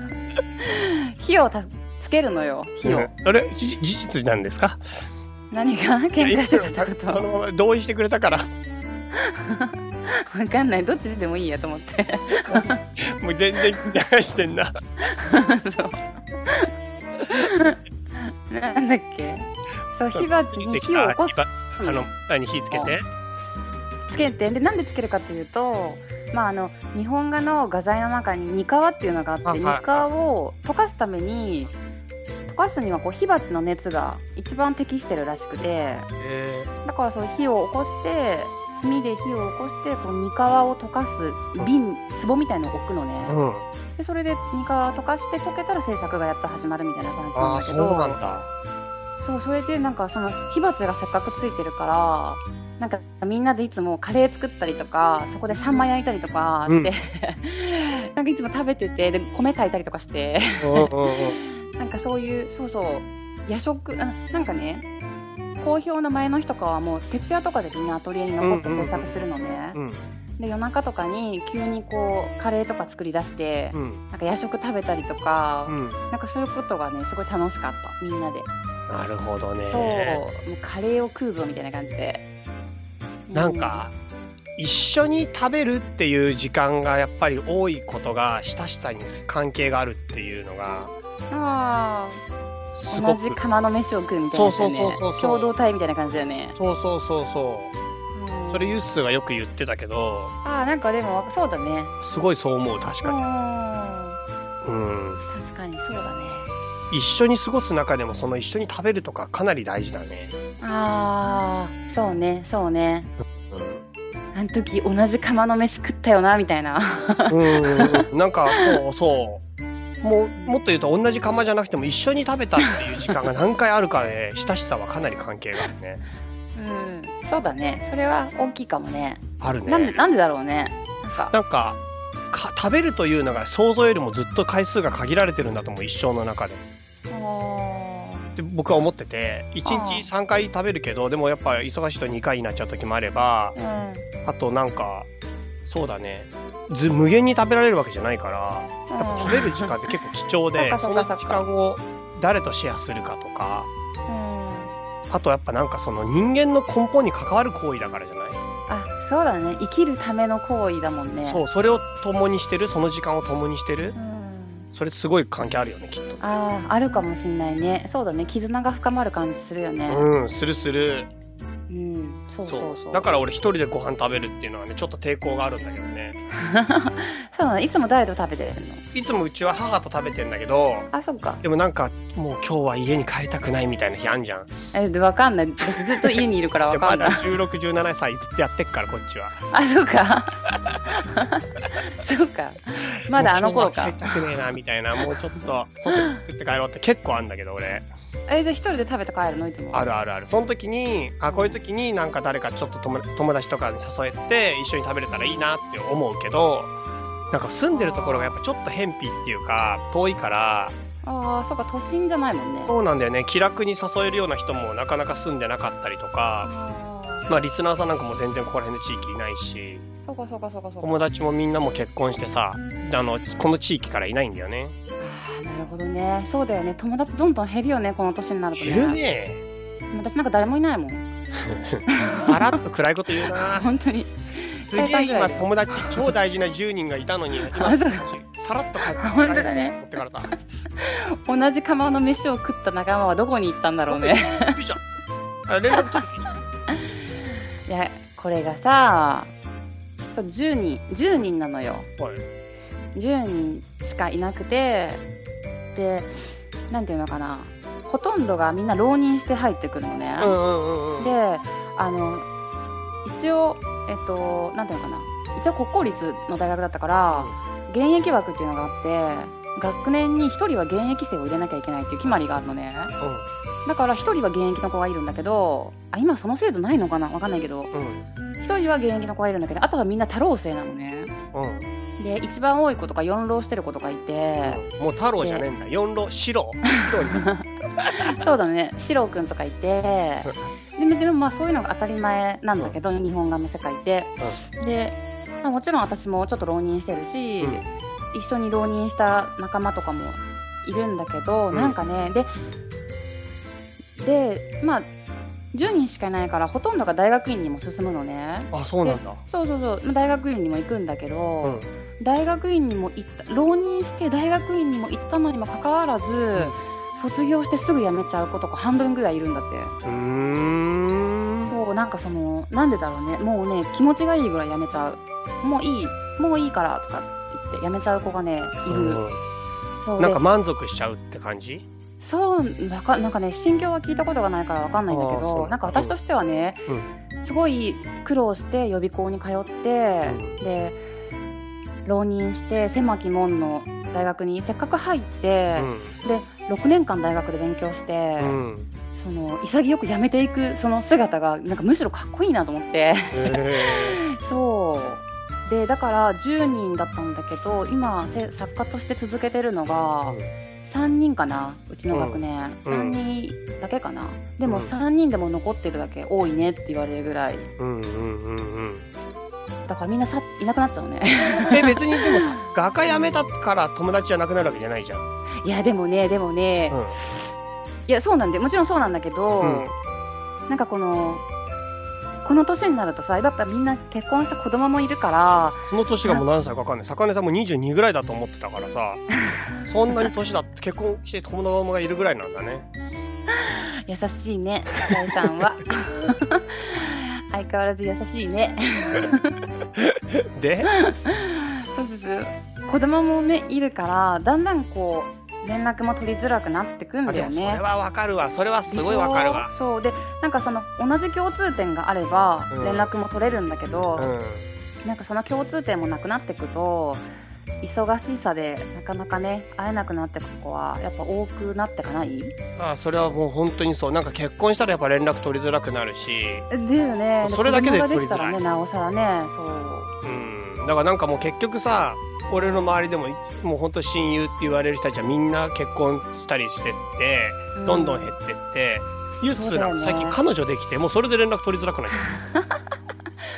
火をたつけるのよ。火を、うん。それ事事実なんですか？何が喧嘩してたってこと？まま同意してくれたから。わかんない。どっちでもいいやと思って。もう全然流してんな。そう。なんだっけ？そう、火鉢に火を起こす。ああの、何、火つけて？つけて。でなんでつけるかというと、まあ、あの日本画の画材の中にニカワっていうのがあってニカワを溶かすために溶かすにはこう火鉢の熱が一番適してるらしくてえだからそう火を起こして炭で火を起こしてこうニカワを溶かす瓶壺みたいのを置くのね、ー、うん。でそれでニカワを溶かして溶けたら制作がやっと始まるみたいな感じなんだけど。そうそれでなんかその火鉢がせっかくついてるからなんかみんなでいつもカレー作ったりとかそこでサンマ焼いたりとかして、なんかいつも食べててで米炊いたりとかしてうんうんうん。なんかそういうそうそう夜食あなんかね好評の前の日とかはもう徹夜とかでみんなアトリエに残って制作するのね、うんで夜中とかに急にこうカレーとか作り出して、うん。なんか夜食食べたりとかう、ん。なんかそういうことがねすごい楽しかったみんなで。なるほどね。そう、もうカレーを食うぞみたいな感じで。なんか、一緒に食べるっていう時間がやっぱり多いことが親しさに関係があるっていうのがうん、ああ、同じ釜の飯を食うみたいなね。そうそうそうそう共同体みたいな感じだよね。そうそうそうそううんそれユッスーがよく言ってたけどああ、なんかでも、そうだね。すごいそう思う確うん。かにうん確かにそうだね。一緒に過ごす中でもその一緒に食べるとかかなり大事だねああ、そうね、そうね。うあの時同じ釜の飯食ったよな、みたいな。んうんなんかそうそうもうもっと言うと同じ釜じゃなくても一緒に食べたっていう時間が何回あるかで 親しさはかなり関係があるねうん、そうだね。それは大きいかもね。あるねなんで、なんでだろうね。なんか、なんかか食べるというのが想像よりもずっと回数が限られてるんだと思う一生の中で。あー。で僕は思ってて1日3回食べるけどでもやっぱ忙しいと2回になっちゃう時もあればうん。あとなんかそうだね。ず無限に食べられるわけじゃないからやっぱ食べる時間って結構貴重でそその時間を誰とシェアするかとかうん。あとやっぱなんかその人間の根本に関わる行為だからじゃない、あ、そうだね。生きるための行為だもんね。そうそれを共にしてる？その時間を共にしてる？うん。それすごい関係あるよねきっとああ、あるかもしんないね。そうだね。絆が深まる感じするよね。うんするするうん。そうそうそう。だから俺一人でご飯食べるっていうのはねちょっと抵抗があるんだけどね そうだね。いつも誰と食べてるの？いつもうちは母と食べてんだけどあ、そっか。でもなんかもう今日は家に帰りたくないみたいな日あんじゃんえ、でわかんない。私ずっと家にいるからわかんない。1617歳ずっとやってっからこっちはあ、そうか。そうか。まだあの頃か帰。りたくねえなみたいなもうちょっと外で作って帰ろうって結構あんだけど俺え、じゃあ一人で食べて帰るの？いつも。あるあるあるその時にあこういう時になんか誰かちょっと友友達とかに誘えて一緒に食べれたらいいなって思うけどなんか住んでるところがやっぱちょっと偏僻っていうか遠いからああ、そうか。都心じゃないもんね。そうなんだよね気楽に誘えるような人もなかなか住んでなかったりとかまあリスナーさんなんかも全然ここら辺の地域いないしそうかそうかそうかそうか。友達もみんなも結婚してさあのこの地域からいないんだよねなるほどね。そうだよね。友達どんどん減るよね。この年になるとね。減るね私なんか誰もいないもん。あらっと暗いこと言うな本当に。すげえ今友達超大事な10人がいたのに 今さらっと帰って本当だね持ってかれた同じ釜の飯を食った仲間はどこに行ったんだろうね。いや、これがさ、そう、10人、10人なのよ。はい10人しかいなくて、で、なんていうのかな。ほとんどがみんな浪人して入ってくるのね。うんうんうんうんで、あの、一応、えっと、なんていうのかな。一応国公立の大学だったから、現役枠っていうのがあって、学年に1人は現役生を入れなきゃいけないっていう決まりがあるのね。だから1人は現役の子がいるんだけど、あ、今その制度ないのかな？わかんないけど、うんうん1人は現役の子がいるんだけど、あとはみんな多浪生なのね。うんで、一番多い子とか4浪してる子とかいて、もう太郎じゃねえんだ。四 郎白そうだね、四郎くんとかいて、でもでもまあそういうのが当たり前なんだけど、日本画の世界って。で、まあ、もちろん私もちょっと浪人してるし、うん。一緒に浪人した仲間とかもいるんだけど、うん。なんかね、で、で、まあ、10人しかいないからほとんどが大学院にも進むのね。あ、そうなんだ。そうそうそう。まあ大学院にも行くんだけど、うん。大学院にも行った浪人して大学院にも行ったのにもかかわらず、卒業してすぐ辞めちゃう子とか半分ぐらいいるんだって。うーん。そうなんかそのなんでだろうね。もうね気持ちがいいぐらい辞めちゃう。もういいもういいからとか言って辞めちゃう子がねいる、うん。そうで。なんか満足しちゃうって感じ？そうわかなんかね心境は聞いたことがないからわかんないんだけどなんか私としてはね、すごい苦労して予備校に通って、うん。で浪人して狭き門の大学にせっかく入ってう、ん。で6年間大学で勉強して、うん。その潔く辞めていくその姿がなんかむしろかっこいいなと思って。へ そう。でだから10人だったんだけど今せ作家として続けてるのが3人かな？うちの学年、うん。3人だけかな？でもうん3人でも残ってるだけ多いねって言われるぐらい。ーうんうんうんうん。だからみんなさいなくなっちゃうね。え、別にでもさ、画家辞めたから友達じゃなくなるわけじゃないじゃん。いやでもねでもね、うん。いやそうなんでもちろんそうなんだけど、うん。なんかこのこの年になるとさやっぱみんな結婚した子供もいるからその年がもう何歳か分かんない。坂根さんも22ぐらいだと思ってたからさ、そんなに年だって結婚して友達がいるぐらいなんだね。優しいねさえさんは。相変わらず優しいね。で、そうそうそう。子供もねいるからだんだんこう連絡も取りづらくなってくんあだよね。それは分かるわ。それはすごい分かるわ。そう。でなんかその同じ共通点があればうん。連絡も取れるんだけど、うん。なんかその共通点もなくなってくと忙しさでなかなかね会えなくなってく子はやっぱ多くなってかない？あそれはもう本当にそう。なんか結婚したらやっぱ連絡取りづらくなるし、だよね。それだけで取りづらい。らねなおさらねそう。うん。だからなんかもう結局さ、俺の周りでも、もう本当親友って言われる人たちはみんな結婚したりしてって、うどんどん減ってって、ユッスーなんか最近彼女できて、もうそれで連絡取りづらくなっちゃった。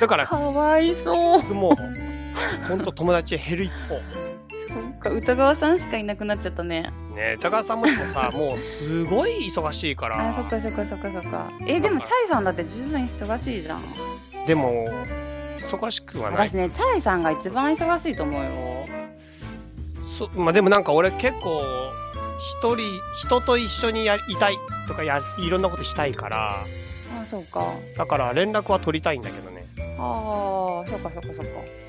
だから、かわいそうもう、本当友達減る一方。そっか歌川さんしかいなくなっちゃったねね高橋さんもさ、もうすごい忙しいから。あそっかそっかそっかそっかえでもチャイさんだって十分忙しいじゃんでも、忙しくはない私。ねチャイさんが一番忙しいと思うよそまあ、でもなんか俺結構、一人、人と一緒にやりたいとかや、いろんなことしたいから、あそうかだから連絡は取りたいんだけどね。ああそっかそっかそっか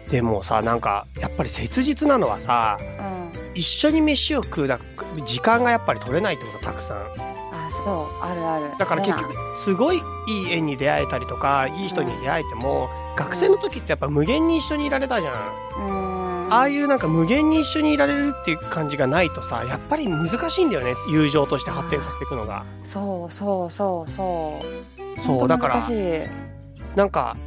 でもさ、なんか、やっぱり切実なのはさ、うん一緒に飯を食うだ時間がやっぱり取れないってことたくさん。あそうあるある。だから結局、すごいいい縁に出会えたりとか、いい人に出会えても、学生の時ってやっぱ無限に一緒にいられたじゃん。うーん。ああいうなんか無限に一緒にいられるっていう感じがないとさ、やっぱり難しいんだよね。友情として発展させていくのが。そうそうそうそう。そう、だからなんか、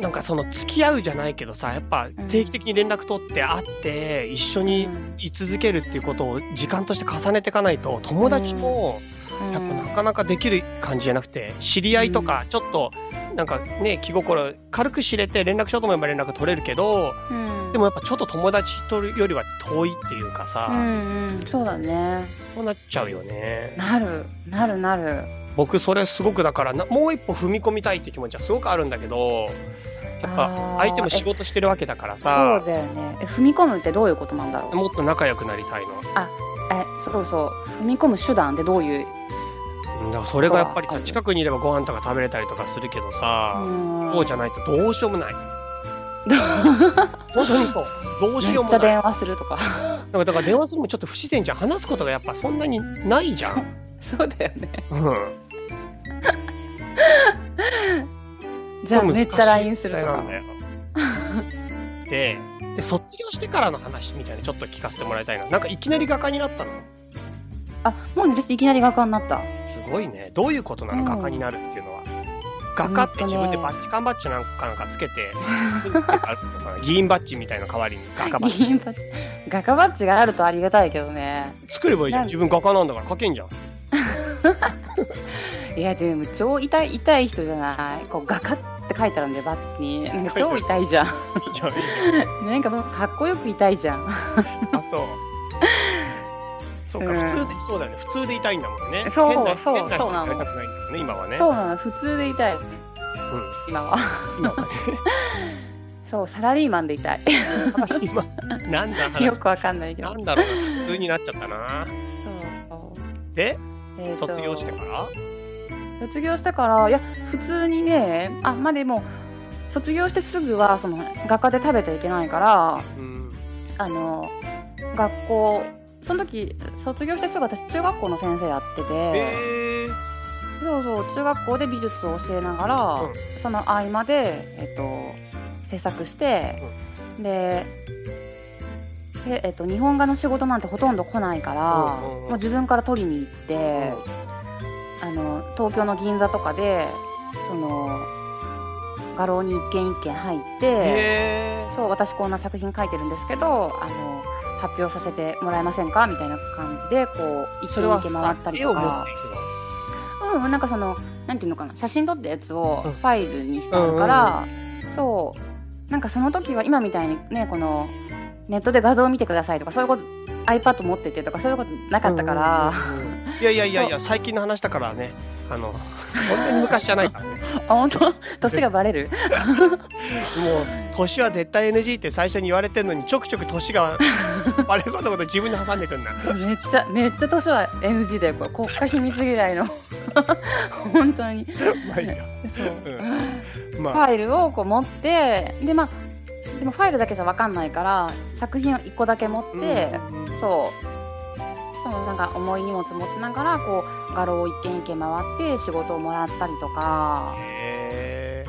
なんかその付き合うじゃないけどさ、やっぱ定期的に連絡取って会って、一緒に居続けるっていうことを時間として重ねていかないと、友達もうんやっぱなかなかできる感じじゃなくて、知り合いとか、ちょっと、なんかね、気心、軽く知れて連絡しようと思えば連絡取れるけど、うん。でもやっぱちょっと友達とよりは遠いっていうかさ、うんうん。そうだね。そうなっちゃうよね。なるなるなる。僕それすごくだからな、もう一歩踏み込みたいって気持ちはすごくあるんだけど、やっぱ相手も仕事してるわけだからそうさ、だよね。え踏み込むってどういうことなんだろう？もっと仲良くなりたいの。えそうそう踏み込む手段ってどういう？うんだからそれがやっぱりさ、近くにいればご飯とか食べれたりとかするけどさ、うんそうじゃないとどうしようもない。本当にそう。どうしめようもない。っちゃ電話するとかだからだから電話するのもちょっと不自然じゃん。話すことがやっぱそんなにないじゃん。そうだよねうん。じゃあめっちゃ LINE するとか。でで、卒業してからの話みたいなちょっと聞かせてもらいたいな。なんかいきなり画家になったの？あもうね私いきなり画家になったすごいね。どういうことなの、うん画家になるっていうのは。画家って自分でバッジ、缶バッジなんかなんかつけて、議員バッジみたいな代わりに画家バッジ。議員バッジ画家バッジがあるとありがたいけどね作ればいいじゃん自分画家なんだから書けんじゃん。いやでも超痛い痛い人じゃないこう画家って書いてあるんでバッジになんか超痛いじゃんなんかもうかっこよく痛いじゃん。あ、そう。そうか、うん普通で、そうだよね。普通でいたいんだもんね。そうそうそうなのね、今はね。そうなの、普通でいたい、うん。今は。今はね。そう、サラリーマンでいたい。今、なんだ話よくわかんないけど。なんだろうな、普通になっちゃったな。そうで、えーと卒業してから？卒業してから、いや、普通にね、あ、まあでも、卒業してすぐは、その、画家で食べていけないから、うん。あの、学校、その時、卒業してすぐ私、中学校の先生やってて、えー、そうそう、中学校で美術を教えながら、うその合間で、えっと、制作して、で、せえっと、日本画の仕事なんてほとんど来ないから、うんうんうんもう自分から取りに行って、あの東京の銀座とかでその画廊に一軒一軒入って。そう私こんな作品書いてるんですけどあの発表させてもらえませんかみたいな感じでこう一それは軒一軒回ったりとかうんなんかそのなんていうのかな写真撮ったやつをうん。ファイルにしてあるから、そう。なんかその時は今みたいにねこのネットで画像を見てくださいとかそういうこと iPad 持っててとかそういうことなかったから、うんうんうんうん。いやいやいやいや、最近の話だからね、あの、本当に昔じゃない。からね。あ本当？年がバレる？もう、年は絶対 NG って最初に言われてるのに、ちょくちょく年が バレそうなこと自分で挟んでくんだ。めっちゃめっちゃ年は NG だよ。これ国家秘密嫌いの。本当に。まあいいや。そう、うん。まあ、ファイルをこう持ってでまあでもファイルだけじゃ分かんないから作品を1個だけ持って、うん。そうそうなんか重い荷物持ちながらこう画廊を一軒一軒回って仕事をもらったりとか。へ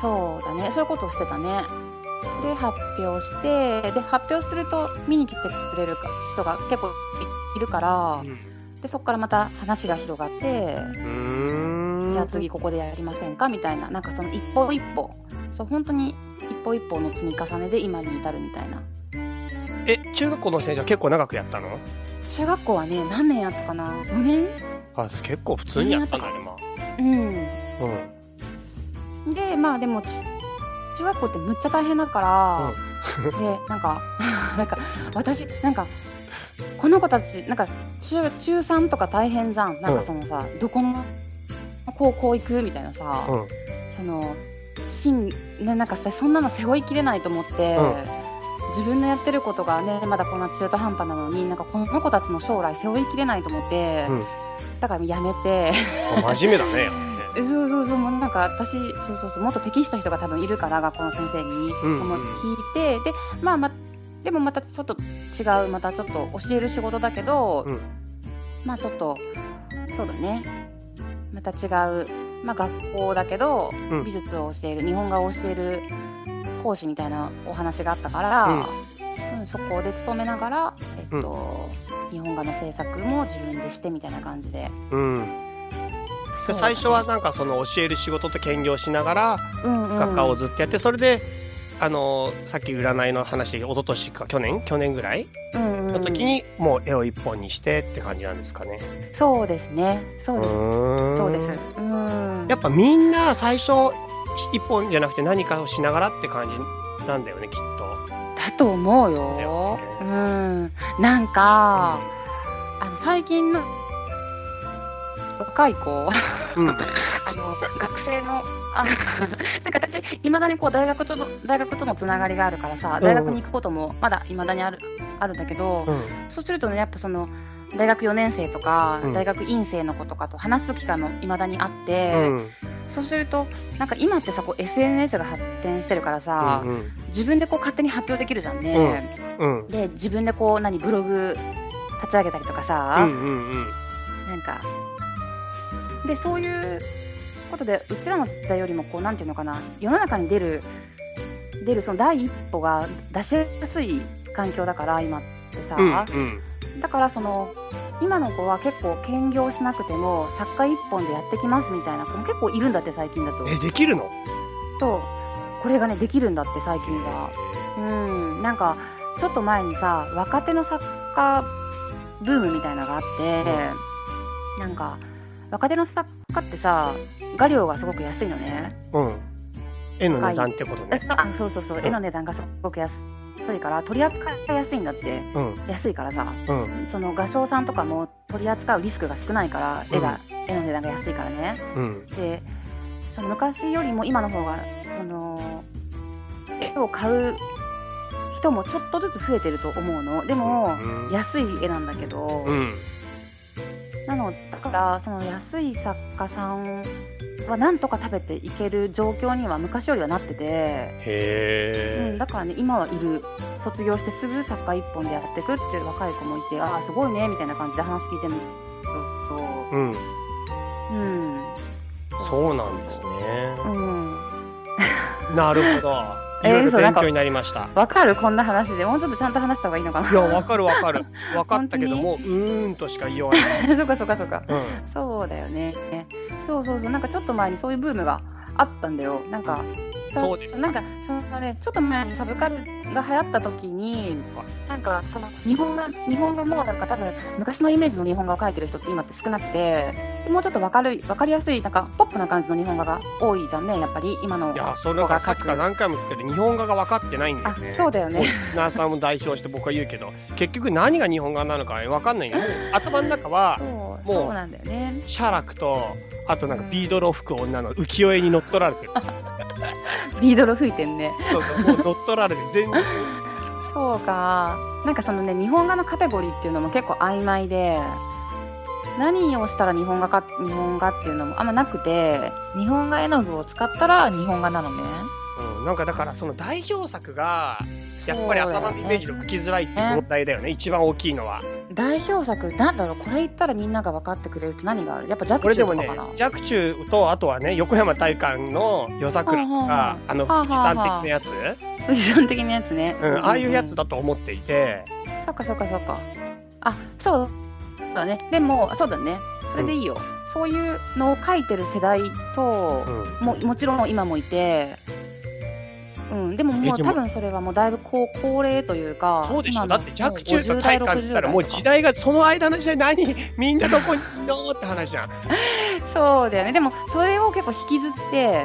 そうだね。そういうことをしてたね。で発表してで発表すると見に来てくれるか人が結構いいるからーうん。でそこからまた話が広がってじゃあ次ここでやりませんか？みたいな。なんかその一歩一歩。そう本当に一歩一歩の積み重ねで今に至るみたいな。え、中学校の先生は結構長くやったの？中学校はね何年やったかな？4年？あ、結構普通にやったんだね、まあ。うんうん。でまあでもち中学校ってむっちゃ大変だから、でなんか なんか私なんかこの子たちなんか中中3とか大変じゃん。なんかそのさ、どこの高校行くみたいなさ、うん。そのしん、ね、なんかさそんなの背負いきれないと思って、うん自分のやってることがねまだこんな中途半端なのになんかこの子たちの将来背負いきれないと思って、うん。だからやめて。あ真面目だね。そうそうそうもうなんか私そうそうそうもっと適した人が多分いるから学校の先生に、うん聞いてでまあまでもまたちょっと違うまたちょっと教える仕事だけど、うん。まあちょっとそうだね。また違う、まあ、学校だけど、うん。美術を教える日本画を教える講師みたいなお話があったから、うんそこで勤めながら、えっと日本画の制作も自分でしてみたいな感じで。うん。で最初はなんかその教える仕事と兼業しながらうんうん画家をずっとやって、それで、あのさっき占いの話、一昨年か去年？去年ぐらい？うんうんの時に、もう絵を一本にしてって感じなんですかね。そうですね。そうです。そうです。うん。やっぱみんな最初一本じゃなくて何かをしながらって感じなんだよね、きっと。だと思うだようん。なんか、あの、最近の若い子、うん。あの、学生の、あ なんか私、いまだにこう大学との、大学とのつながりがあるからさ、大学に行くこともまだいまだにある、あるんだけど、うん。そうするとね、やっぱその、大学4年生とか、うん大学院生の子とかと話す機会もいまだにあって、うん。そうすると、なんか今ってさ、こう SNS が発展してるからさ、うん。自分でこう勝手に発表できるじゃんね。うん。で、自分でこう、何、ブログ立ち上げたりとかさ、うん。うん。なんか、で、そういうことで、うちらの時代よりも、こう、なんていうのかな、世の中に出る、出るその第一歩が出しやすい環境だから、今ってさ、うん。うん。だからその、今の子は結構兼業しなくても作家一本でやってきますみたいな子も結構いるんだって最近だと。え、できるの？とこれがねできるんだって最近は。うんなんかちょっと前にさ若手の作家ブームみたいなのがあって、なんか若手の作家ってさ画料がすごく安いのね。うん。絵の値段ってことね。あそうそうそううん絵の値段がすごく安いから取り扱いやすいんだってうん。安いからさうん。その画商さんとかも取り扱うリスクが少ないから絵が、絵の値段が安いからねうん。でその昔よりも今の方がその絵を買う人もちょっとずつ増えてると思うのでも、うん安い絵なんだけど、うん。なのだからその安い作家さんはなんとか食べていける状況には昔よりはなってて、へうん、だからね今はいる卒業してすぐ作家一本でやっていくっていう若い子もいてああすごいねみたいな感じで話聞いてるんだえ。うん。うんそうなんですね。うんなるほど。えーいろいろそうなんか勉強になりました。わかる？こんな話でもうちょっとちゃんと話した方がいいのかないや、わかるわかる。わかったけども、うーんとしか言いようがない。そっかそっかそっか。うん。そうだよね。そうそうそう。なんかちょっと前にそういうブームがあったんだよ。なんかそうです。なんかそのねちょっと前にサブカルが流行った時になんかその日本画日本画もなんか多分昔のイメージの日本画を描いてる人って今って少なくてもうちょっとわかるわかりやすいなんかポップな感じの日本画が多いじゃんねやっぱり今のいや、それなんかさっきから何回も言ってる日本画が分かってないんだあよね。そうだよねナーさんも代表して僕は言うけど、結局何が日本画なのか分かんないよ。頭の中はもうそうなんだよね写楽と、あとなんかビードルを吹く女の浮世絵に乗っ取られてる。ビードル吹いてんねそうそう、もう乗っ取られて全然。そうか。なんかそのね、日本画のカテゴリーっていうのも結構曖昧で、何をしたら日本画か、日本画っていうのもあんまなくて、日本画絵の具を使ったら日本画なのね。うん、なんかだからその代表作が、やっぱり頭のイメージの吹きづらいっていう問題だよね、一番大きいのは。代表作、なんだろう、これ言ったらみんなが分かってくれるって何がある？やっぱこれでもね弱中とかかな。、若冲と、あとはね、横山大観の夜桜とかはあの、富士山的なやつ、富士山的なやつね。うん、ああいうやつだ。だと思っていて、そっかそっかそっか。あ、そうだね。でも、そうだね。それでいいよ。そういうのを描いてる世代とう、ん。ももちろん今もいて、うん、でももう多分それはもうだいぶ高高齢というか、そうでしょだって若冲ともう50代大観って言ったら60もう時代がその間の時代何？みんなどこにいんの？って話じゃん。そうだよね、でもそれを結構引きずって、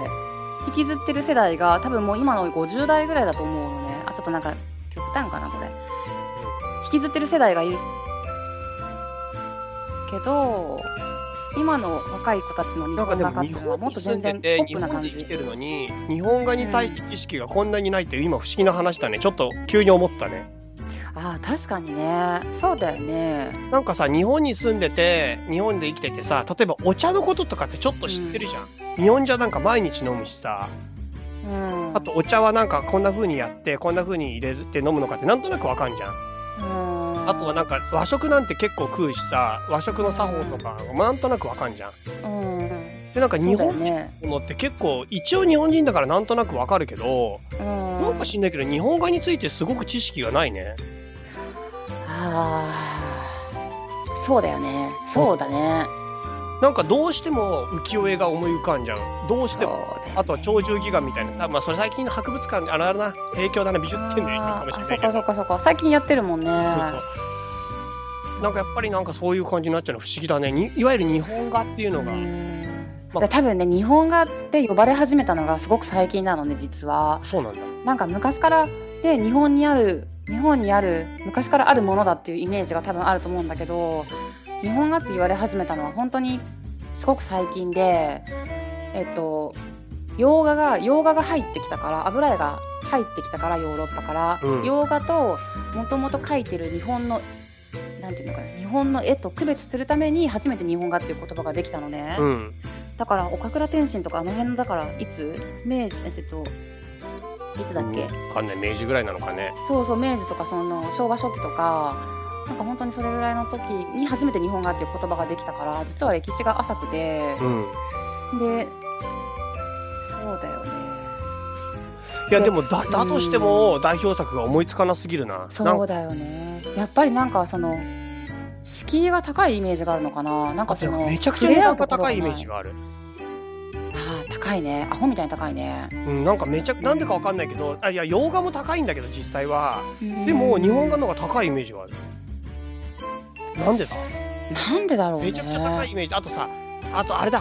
引きずってる世代が多分もう今の50代ぐらいだと思うのね、あちょっとなんか極端かな、これ。引きずってる世代がいるけど、今の若い子たちの日本画家っていうのはもっと全然ポッ日プな感じ。本で生きてるのに、日本画に対して知識がこんなにないって今不思議な話だね。ちょっと急に思ったね。ああ、確かにね、そうだよね。なんかさ、日本に住んでて、日本で生きててさ、例えばお茶のこととかってちょっと知ってるじゃん。日本茶なんか毎日飲むしさ、うん。あとお茶はなんかこんな風にやって、こんな風に入れて飲むのかってなんとなくわかんじゃん。うん、あとはなんか和食なんて結構食うしさ、和食の作法とかなんとなくわかんじゃん。うん、で、なんか日本ね。のって結構、一応日本人だからなんとなくわかるけど、うん、なんか知んないけど日本画についてすごく知識がないね。ああ、そうだよね。そうだね。なんかどうしても浮世絵が思い浮かんじゃう。どうしても。あとは鳥獣戯画みたいな。まあそれ最近の博物館、あれあれな、影響だな、美術展で影響かもしれないけど。そっかそっかそっか。最近やってるもんね。そうそう。なんかやっぱりなんかそういう感じになっちゃうの不思議だね。にいわゆる日本画っていうのが。うんまあで多分ね、日本画って呼ばれ始めたのがすごく最近なのね、実は。そうなんだ。なんか昔から、ね、日本にある、日本にある、昔からあるものだっていうイメージが多分あると思うんだけど、日本画って言われ始めたのは本当にすごく最近で、えっと、洋画が、洋画が入ってきたから、油絵が入ってきたから、ヨーロッパから、うん洋画ともともと描いてる日本の、なんていうのかな、日本の絵と区別するために初めて日本画っていう言葉ができたのね。うん。だから岡倉天心とかあの辺のだからいつ？明治えっといつだっけ、わかんない。明治ぐらいなのかね。そうそう明治とかその昭和初期とかなんか本当にそれぐらいの時に初めて日本画っていう言葉ができたから実は歴史が浅くてうん。でそうだよねいやでもだ、だとしても代表作が思いつかなすぎるな。なんそうだよねやっぱりなんかその敷居が高いイメージがあるのかななんかそのめちゃくちゃ値段が高いイメージががある。あー高いねアホみたいに高いねうん、なんかめちゃくなんでかわかんないけど、あいや、洋画も高いんだけど、実際は。でも、日本画の方が高いイメージがある。なんでだ？なんでだろうねめちゃくちゃ高いイメージ。あとさ、あとあれだ。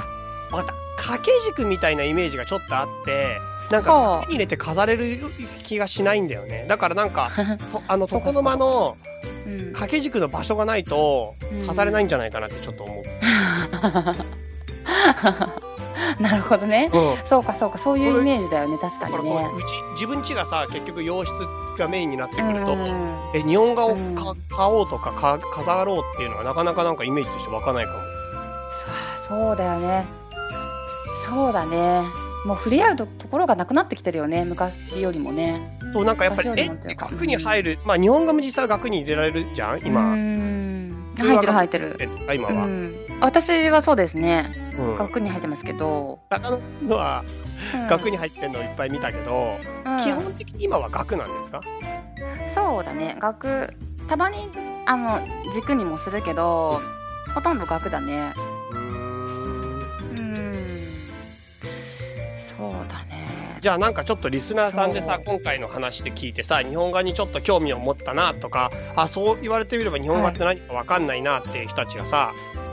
わかった。掛け軸みたいなイメージがちょっとあって、なんかはあ手に入れて飾れる気がしないんだよね。だからなんか、とあの、床の間のうん掛け軸の場所がないとうん飾れないんじゃないかなってちょっと思う。なるほどね。うん。そうかそうか、そういうイメージだよね、確かにね。そううち、自分家がさ、結局洋室がメインになってくると、うんえ、日本画をうんか買おうとかか飾ろうっていうのがなかなかなんかイメージとして湧かないかも。そうだよね。そうだね。もう触れ合うとところがなくなってきてるよね、昔よりもね。そう、なんかやっぱり、絵って額に入る、まあ日本画も実際は額に入れられるじゃんう今。ん。入ってる入ってる。え今は。うん。私はそうですね。うん。額に入ってますけど。あののは、うん額に入ってんのいっぱい見たけど、うん基本的に今は額なんですか？そうだね。額、たまに、あの、軸にもするけど、ほとんど額だね。うーん。うん。そうだね。じゃあなんかちょっとリスナーさんでさ今回の話で聞いてさ日本画にちょっと興味を持ったなとかあそう言われてみれば日本画って何か分かんないなっていう人たちがさ、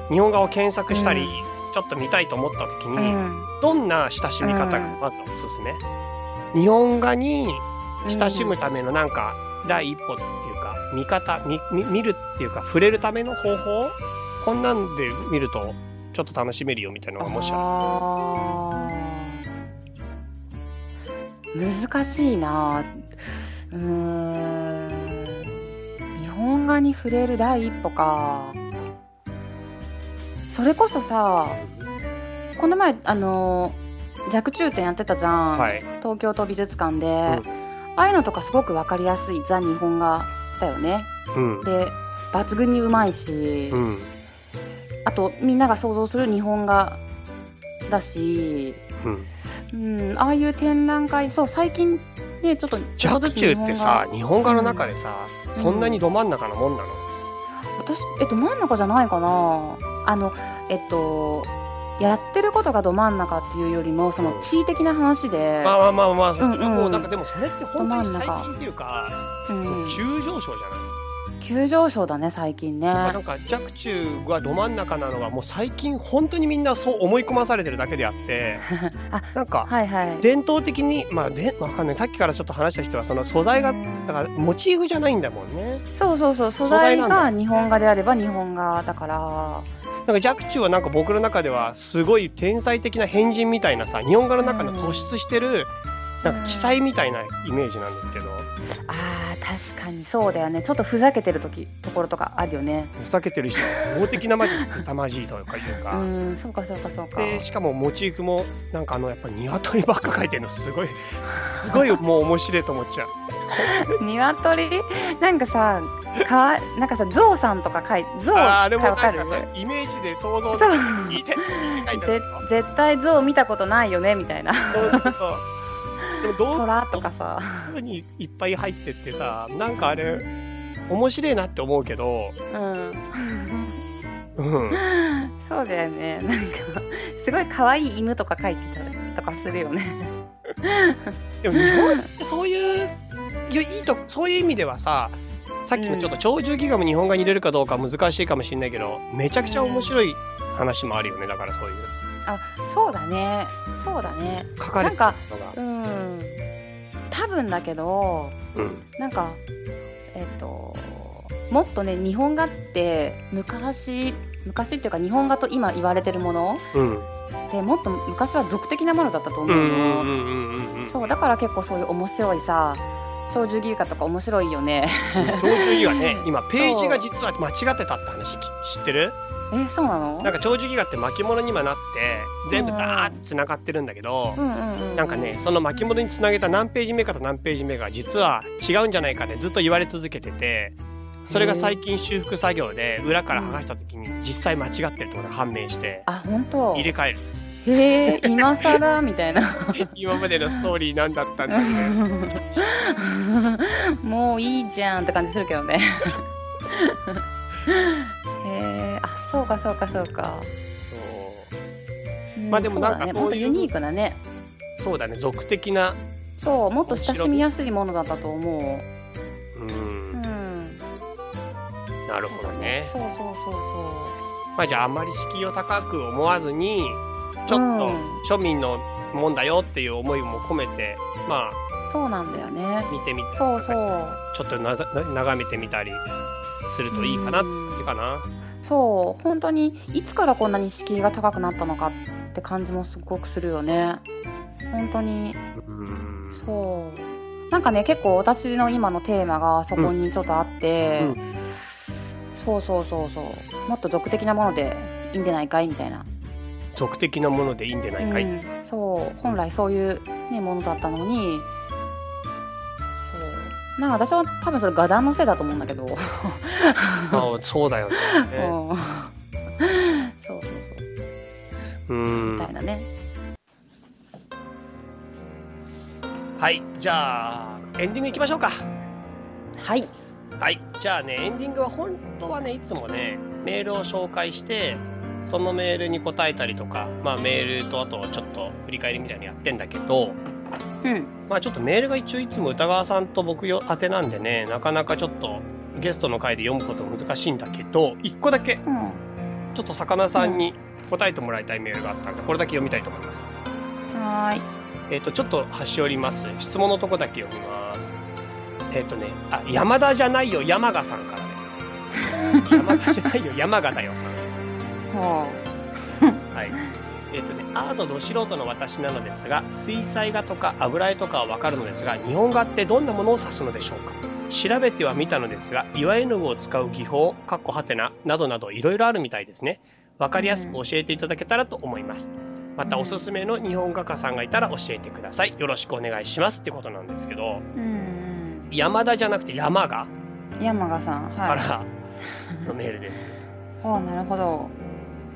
日本画を検索したり、うん。ちょっと見たいと思った時うに、ん。どんな親しみ方がまずおすすめ、日本画に親しむためのなんか第一歩っていうか見方見見見るっていうか触れるための方法こんなんで見るとちょっと楽しめるよみたいなのがもしああー。難しいな。うーん。日本画に触れる第一歩かそれこそさこの前あの若冲展やってたじゃん、はい。東京都美術館で、ん。ああいうのとかすごくわかりやすいザ日本画だよね。うん。で抜群にうまいし、うん。あとみんなが想像する日本画だし、うん。うん、ああいう展覧会そう最近ねちょっと若冲ってさ日日本画の中でさ、うん。そんなにど真ん中のもんなの、私えっと真ん中じゃないかなあのえっとやってることがど真ん中っていうよりもその地位的な話で、まあまあまあまあ、うんうん。もうなんかでもそれって本当に最近っていうか、うん、急上昇じゃない、急上昇だね最近ね。なんか若冲がど真ん中なのがもう最近本当にみんなそう思い込まされてるだけであって あなんかはいはい。伝統的にまあでわかんない。さっきからちょっと話した人はその素材がうんだからモチーフじゃないんだもんね。そうそうそう素素材が日本画であれば日本画だからなんか若冲はなんか僕の中ではすごい天才的な変人みたいなさ日本画の中の突出してるなんか奇才みたいなイメージなんですけどあー確かにそうだよね。ちょっとふざけてる時ところとかあるよね。ふざけてる人法的なまで凄まじいというかいううか。んそうかそうかそうか。でしかもモチーフもなんかあのやっぱり鶏ばっか描いてるのすごいすごいもう面白いと思っちゃう。鶏？なんかさかわなんかさゾウさんとか描いゾウあれもなんかわかる？さイメージで想像そう。聞いてて 絶対ゾウ見たことないよねみたいな。そうそうそうでもどう虎とかさ。にいっぱい入ってってさなんかあれ面白いなって思うけど、うん。うん、そうだよね。なんかすごい可愛い犬とか描いてたりとかするよね。でも日本ってそういういやいいとそういう意味ではささっきのちょっと鳥獣戯画も日本画に入れるかどうか難しいかもしれないけどめちゃくちゃ面白い話もあるよね。だからそういうそうだね。そうだね。書かれてるのが。うん。多分だけどうん。なんかえっともっとね日本画って昔昔っていうか日本画と今言われてるものうん。でもっと昔は俗的なものだったと思うの、そうだから結構そういう面白いさ鳥獣戯画とか面白いよね。鳥獣戯画ね。今ページが実は間違ってたって話き知ってる？えそうなの？なんか鳥獣戯画って巻物にもなって全部ダーって繋がってるんだけど、なんかねその巻物につなげた何ページ目かと何ページ目が実は違うんじゃないかってずっと言われ続けててそれが最近修復作業で裏から剥がした時に実際間違ってるってことが判明してあ本当？入れ替える。へえ今更みたいな。今までのストーリーなんだったんだみたいなもういいじゃんって感じするけどね。へえあそうかそうかそうか。そう。うんまあでもなんかそういうもっとユニークなね。そうだね俗的な。そうもっと親しみやすいものだったと思う。ううん。んなるほどね。そうそうそうそまあじゃああんまり敷居を高く思わずにちょっうん。と庶民のもんだよっていう思いも込めて、まあ、そうなんだよね。見てみ、そうそう。ちょっとなざな眺めてみたりするといいかなってうんかな。そう、本当にいつからこんなに敷居が高くなったのかって感じもすごくするよね。本当に、うん。そう。なんかね、結構私の今のテーマがそこにちょっとあって、うんそうそうそうそう。もっと俗的なものでいいんじゃないかいみたいな。俗的なものでいいんじゃないかい。うん、そう本来そういう、ね、ものだったのになんか私は多分それ画壇のせいだと思うんだけど、うん、あそうだよね。そうそうそう。うん。みたいなね。はい、じゃあ、エンディングいきましょうか。はい。はい、じゃあね、エンディングは本当はね、いつもね、メールを紹介して、そのメールに答えたりとか、まあメールとあとちょっと振り返りみたいにやってんだけど、うんまあちょっとメールが一応いつも歌川さんと僕よ宛てなんでね、なかなかちょっとゲストの回で読むこと難しいんだけど、一個だけうんちょっと魚さんに答えてもらいたいメールがあったんで、これだけ読みたいと思います。はーいえっ、と、ちょっと端折ります。質問のとこだけ読みます。えっ、とね、あ、山田じゃないよ、山賀さんからです。山田じゃないよ、山賀だよさん。ほはい。えっ、とね、アートど素人の私なのですが、水彩画とか油絵とかはわかるのですが、日本画ってどんなものを指すのでしょうか？調べてはみたのですが、岩絵の具を使う技法、かっこはてな、などなどいろいろあるみたいですね。わかりやすく教えていただけたらと思います。またおすすめの日本画家さんがいたら教えてください。よろしくお願いしますってことなんですけど、ううん山田じゃなくて山賀？うん山賀さんはいからのメールです。ほうなるほど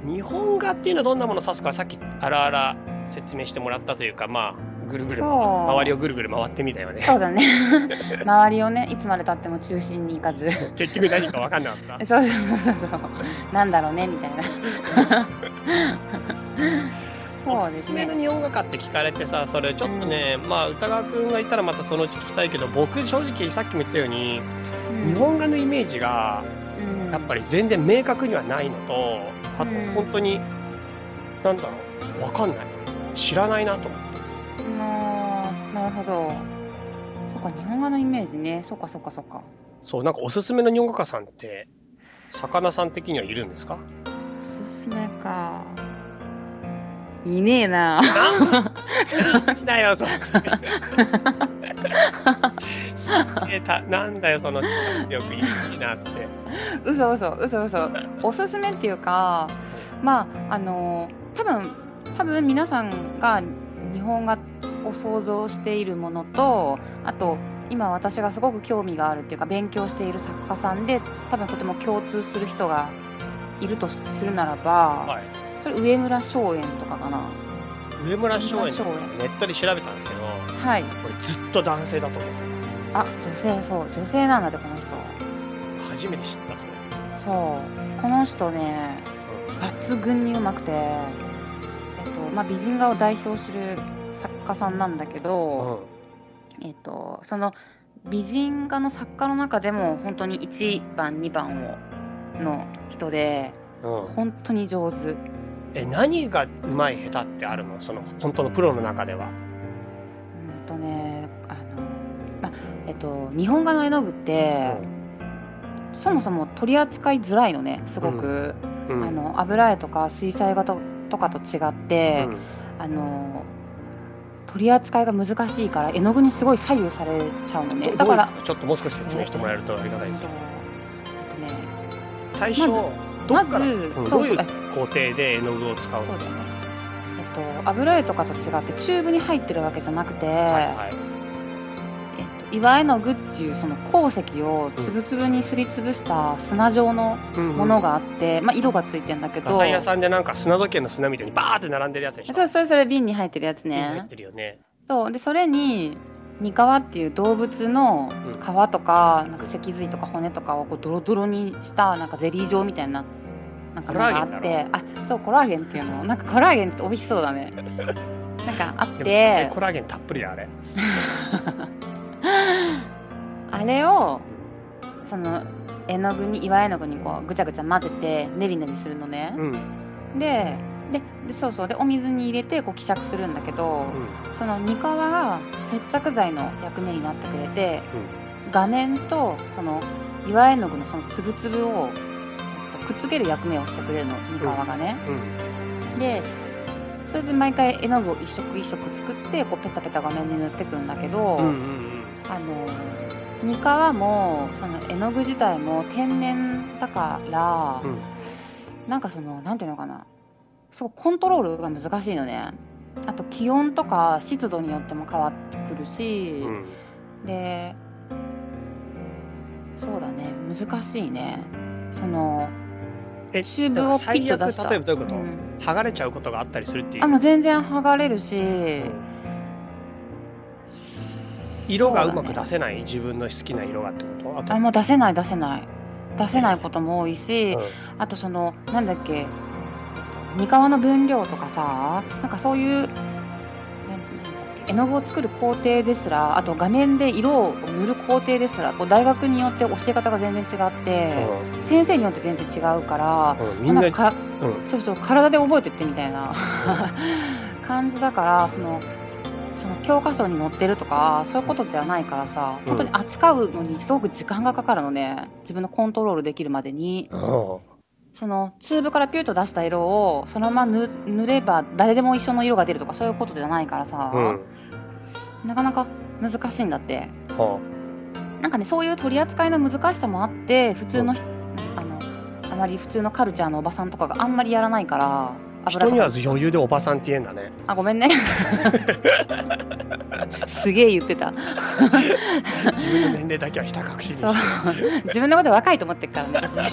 日本画っていうのはどんなものを指すかさっきあらあら説明してもらったというかまあぐるぐる周りをぐるぐる回ってみたよね。そうだね。周りをねいつまでたっても中心に行かず。結局何か分かんなかった？そうそうそうそう。なんだろうねみたいな。そうですおす日本画家って聞かれてさそれちょっとね、まあ歌川くんがいたらまたそのうち聞きたいけど僕正直さっきも言ったように、日本画のイメージがうん。やっぱり全然明確にはないのとあとうん。本当に、なんだろう。分かんない。知らないなと思って。あーなるほど。そうか日本画のイメージね。そうかそうかそうか。そうなんかおすすめの日本画家さんって魚さん的にはいるんですか？おすすめか。いねえな。だよ、その。すげえた、なんだよ、その、よくいいなって。嘘嘘嘘嘘おすすめっていうかまああの多分多分皆さんが日本画を想像しているものとあと今私がすごく興味があるっていうか勉強している作家さんで多分とても共通する人がいるとするならば、はい。それ上村松園とかかな上村松園ネットで調べたんですけど、はいこれずっと男性だと思ってあ女性そう女性なんだってこの人た。初めて知った、それ。そうこの人ね抜群にうまくて、えっとまあ、美人画を代表する作家さんなんだけど、えっと、その美人画の作家の中でも本当に1番2番をの人でうん。うん。本当に上手え、何がうまい下手ってあるの？その、本当のプロの中では。うんとねあの、まあえっと、日本画の絵の具って、そもそも取り扱いづらいのねすごく、うん。あの油絵とか水彩画ととかと違って、うん。あの取り扱いが難しいから絵の具にすごい左右されちゃうのね。どだからちょっともう少し説明してもらえるとありがたいですよ。えっとね最初、まずどっから、まどういう工程で絵の具を使うの？そうだよね。えっと油絵とかと違ってチューブに入ってるわけじゃなくて、はいはい。えっと、岩絵の具っていうその鉱石をつぶつぶにすりつぶした砂状のうんうん。ものがあって、まあ、色がついてんだけど。画材屋さんでなんか砂時計の砂みたいにバーって並んでるやつでしょ？そうそれそれ瓶に入ってるやつ入ねってるよね。そう。でそれにニカワっていう動物のうん。皮とかなんか脊髄とか骨とかをこうドロドロにしたなんかゼリー状みたいななんかあってあそうコラーゲンっていうの。なんかコラーゲンって美味しそうだね。なんかあって。コラーゲンたっぷりだあれ。あれをその絵の具に岩絵の具にこうぐちゃぐちゃ混ぜて練り練りするのね、うん。でででそうそう。でお水に入れてこう希釈するんだけど、そのニカワが接着剤の役目になってくれて、画面とその岩絵の具のその粒々をえっとくっつける役目をしてくれるのニカワがね、うん。うん。でそれで毎回絵の具を一色一色作ってこうペタペタ画面に塗ってくんだけど、うんうんうん。あのニカワもその絵の具自体も天然だから、うん。なんかそのなんていうのかなすごいコントロールが難しいのねあと気温とか湿度によっても変わってくるし、うん。でそうだね難しいねそのえ、チューブをピッと出した。例えばどういうこと、うん。剥がれちゃうことがあったりするっていう。あもう全然剥がれるし、うん。色がうまく出せない、自分の好きな色がってこと？あと、あもう出せない出せない。出せないことも多いし、うん。あとそのなんだっけ三河の分量とかさなんかそういう絵の具を作る工程ですらあと画面で色を塗る工程ですらこう大学によって教え方が全然違って、先生によって全然違うから、な、なんかかうん。そうそう体で覚えてってみたいな 感じだからそのその教科書に載ってるとかそういうことではないからさ、うん。本当に扱うのにすごく時間がかかるのね。自分のコントロールできるまでに。うん。そのチューブからピュッと出した色をそのまま塗塗れば誰でも一緒の色が出るとかそういうことじゃないからさ、うんなかなか難しいんだって。はなんかねそういう取り扱いの難しさもあって普通の人、あのあまり普通のカルチャーのおばさんとかがあんまりやらないからあ人には余裕でおばさんって言えんだね。あごめんね。すげえ言ってた。自分の年齢だけはひた隠しにして。そう。自分のこと若いと思ってるからね私。そう。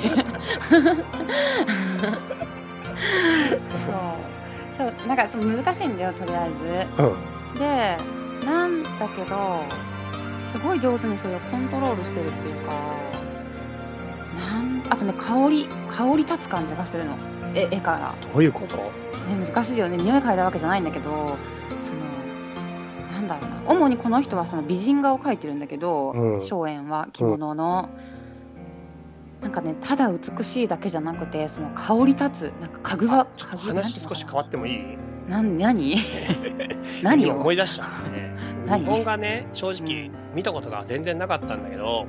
そうなんかそう難しいんだよとりあえず。うん。でなんだけどすごい上手にそれをコントロールしてるっていうかなんあとね香り香り立つ感じがするの。絵絵から、どういうこと？ね、難しいよね。匂い嗅いだわけじゃないんだけどそのなんだろうな。主にこの人はその美人画を描いてるんだけどうん。荘園、は着物の、なんかねただ美しいだけじゃなくてその香り立つなんか家具はちょっと家具話少し変わってもいい？なん何？何今を思い出した。ね。何？日本画ね、正直見たことが全然なかったんだけど、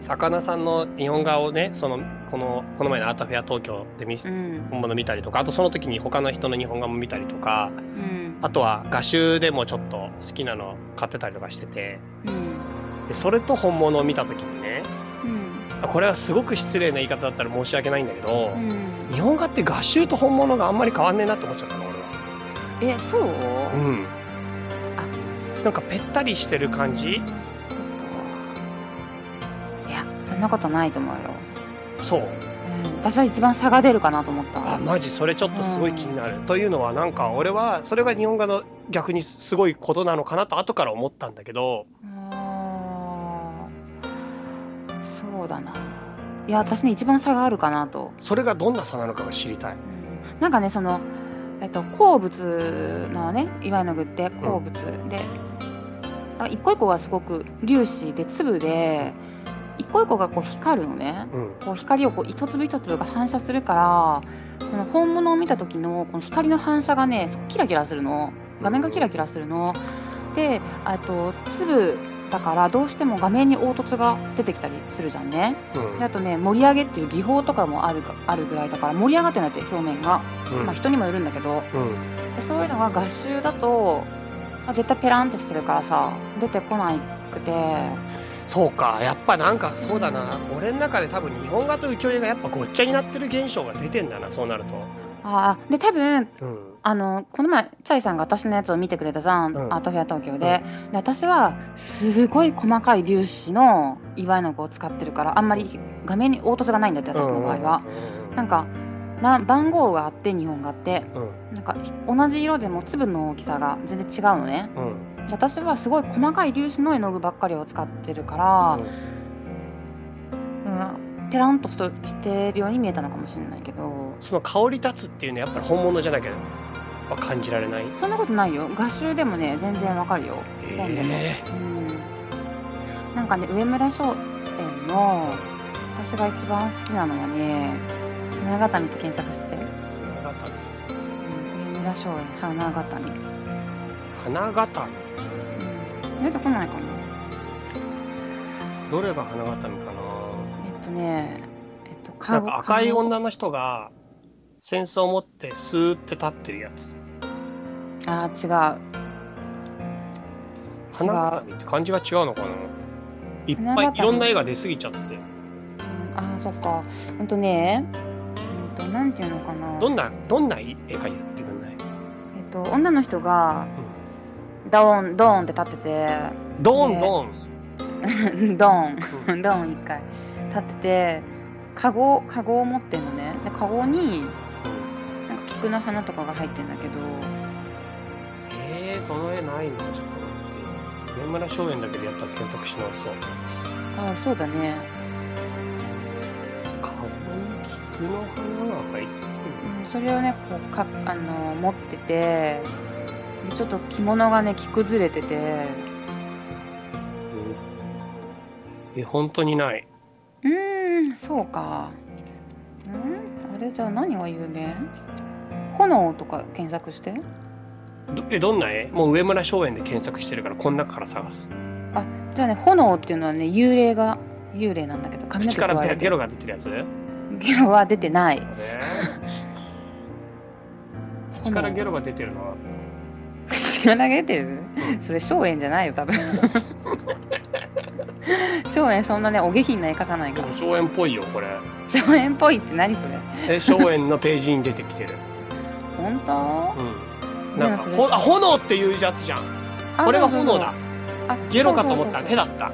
魚さんの日本画をね、その、この、この前のアートフェア東京で見せうん。本物見たりとか、あとその時に他の人の日本画も見たりとか、うん。あとは画集でもちょっと好きなの買ってたりとかしてて、うん。でそれと本物を見た時にね、うん。あこれはすごく失礼な言い方だったら申し訳ないんだけど、うん。日本画って画集と本物があんまり変わんねえなって思っちゃったの、俺。は。えそう？うん。なんかぺったりしてる感じ？いやそんなことないと思うよ、そう。うん、私は一番差が出るかなと思った。あ、マジそれちょっとすごい気になる。というのはなんか俺はそれが日本画の逆にすごいことなのかなと後から思ったんだけど、あーそうだな。いや私ね一番差があるかなと、それがどんな差なのかが知りたい。うん。なんかねそのえっと鉱物なのね岩絵の具って鉱物、であ一個一個はすごく粒子で粒で一個一個がこう光るのね。うん。こう光をこう一粒一粒が反射するからこの本物を見た時のこの光の反射がねキラキラするの。画面がキラキラするの。であと粒だからどうしても画面に凹凸が出てきたりするじゃんねうんであとね盛り上げっていう技法とかもあるがあるぐらいだから盛り上がってないって表面が、うんまあ、人にもよるんだけどうん。でそういうのが画集だと、まあ、絶対ペランってしてるからさ出てこなくてそうか。やっぱなんかそうだな。俺の中で多分日本画と浮世絵がやっぱごっちゃになってる現象が出てんだな、そうなるあーで多分と。うん。あのこの前チャイさんが私のやつを見てくれたじゃん、うん。アートフェア東京で,、で私はすごい細かい粒子の岩絵の具を使ってるからあんまり画面に凹凸がないんだって私の場合は、なんかな番号があって日本画って。うん。うん。なんか同じ色でも粒の大きさが全然違うのね。私はすごい細かい粒子の絵の具ばっかりを使ってるから、うん、ペランとしてるように見えたのかもしれないけどその香り立つっていうのはやっぱり本物じゃなきゃは感じられない？そんなことないよ。画集でもね全然わかるよ。本でも、えうん、なんかね上村商店の私が一番好きなのはね物語って検索して。え村松園花形に、花形？うん、出てこないかな。どれが花形かな？えっとねえっとなんか赤い女の人が戦争を持ってスーって立ってるやつ。あー違う。花形って漢字が違うのかな。いっぱいいろんな絵が出過ぎちゃって。うんあーそっか。ほんとねうんとなんていうのかな。どんな、どんな絵か言ってくんない？えっと女の人がドーンドーンって立ってて。ドーンねドーン。ドーン、ドーン一回立ってて、カゴ、カゴを持ってんのね。で、カゴに、菊の花とかが入ってんだけど、えー、その絵ないのちょっと待って。上村松園だけでやったら検索し直そう。あそうだね。顔に菊の花が入ってる。うん、それをね、こう、か、あの、持ってて、で、ちょっと着物がね、着崩れてて、え、本当にない。うーん、そうか。うんあれじゃあ何が有名炎とか検索して？どえ、どんな絵もう上村松園で検索してるから、この中から探す。あ、じゃあね、炎っていうのはね、幽霊が、幽霊なんだけど、髪の口からゲゲロが出てるやつ？ゲロは出てない。えー 口からゲロが出てるのは？口から出てる？それ、荘園じゃないよ、多分。荘園そんなね、お下品な絵描かないからでも。荘園っぽいよこれ。荘園っぽいって何それ？え荘園のページに出てきてる本当？うん。なんかほあ炎っていうやつじゃん。あこれが炎だ。あゲロかと思ったら手だった。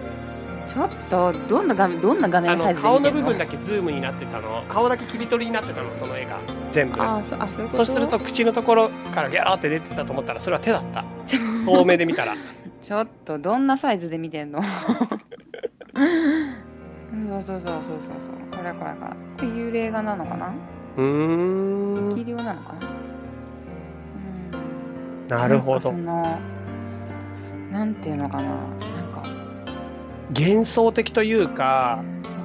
ちょっと、どんな画面、どんな画面あのサイズで見てんの？顔の部分だけズームになってたの。顔だけ切り取りになってたのその絵が全部。あそあ、そういうこと？そうすると口のところからギャーって出てたと思ったらそれは手だった。ち ょ遠目で見たら。ちょっと、どんなサイズで見てんの？う んそうそうそうそうそう。そう。これこれこれ。これ幽霊画なのかな？うーん。気量なのかな？うん。なるほどなんかその、なんていうのかな。なんか、幻想的というかうんそ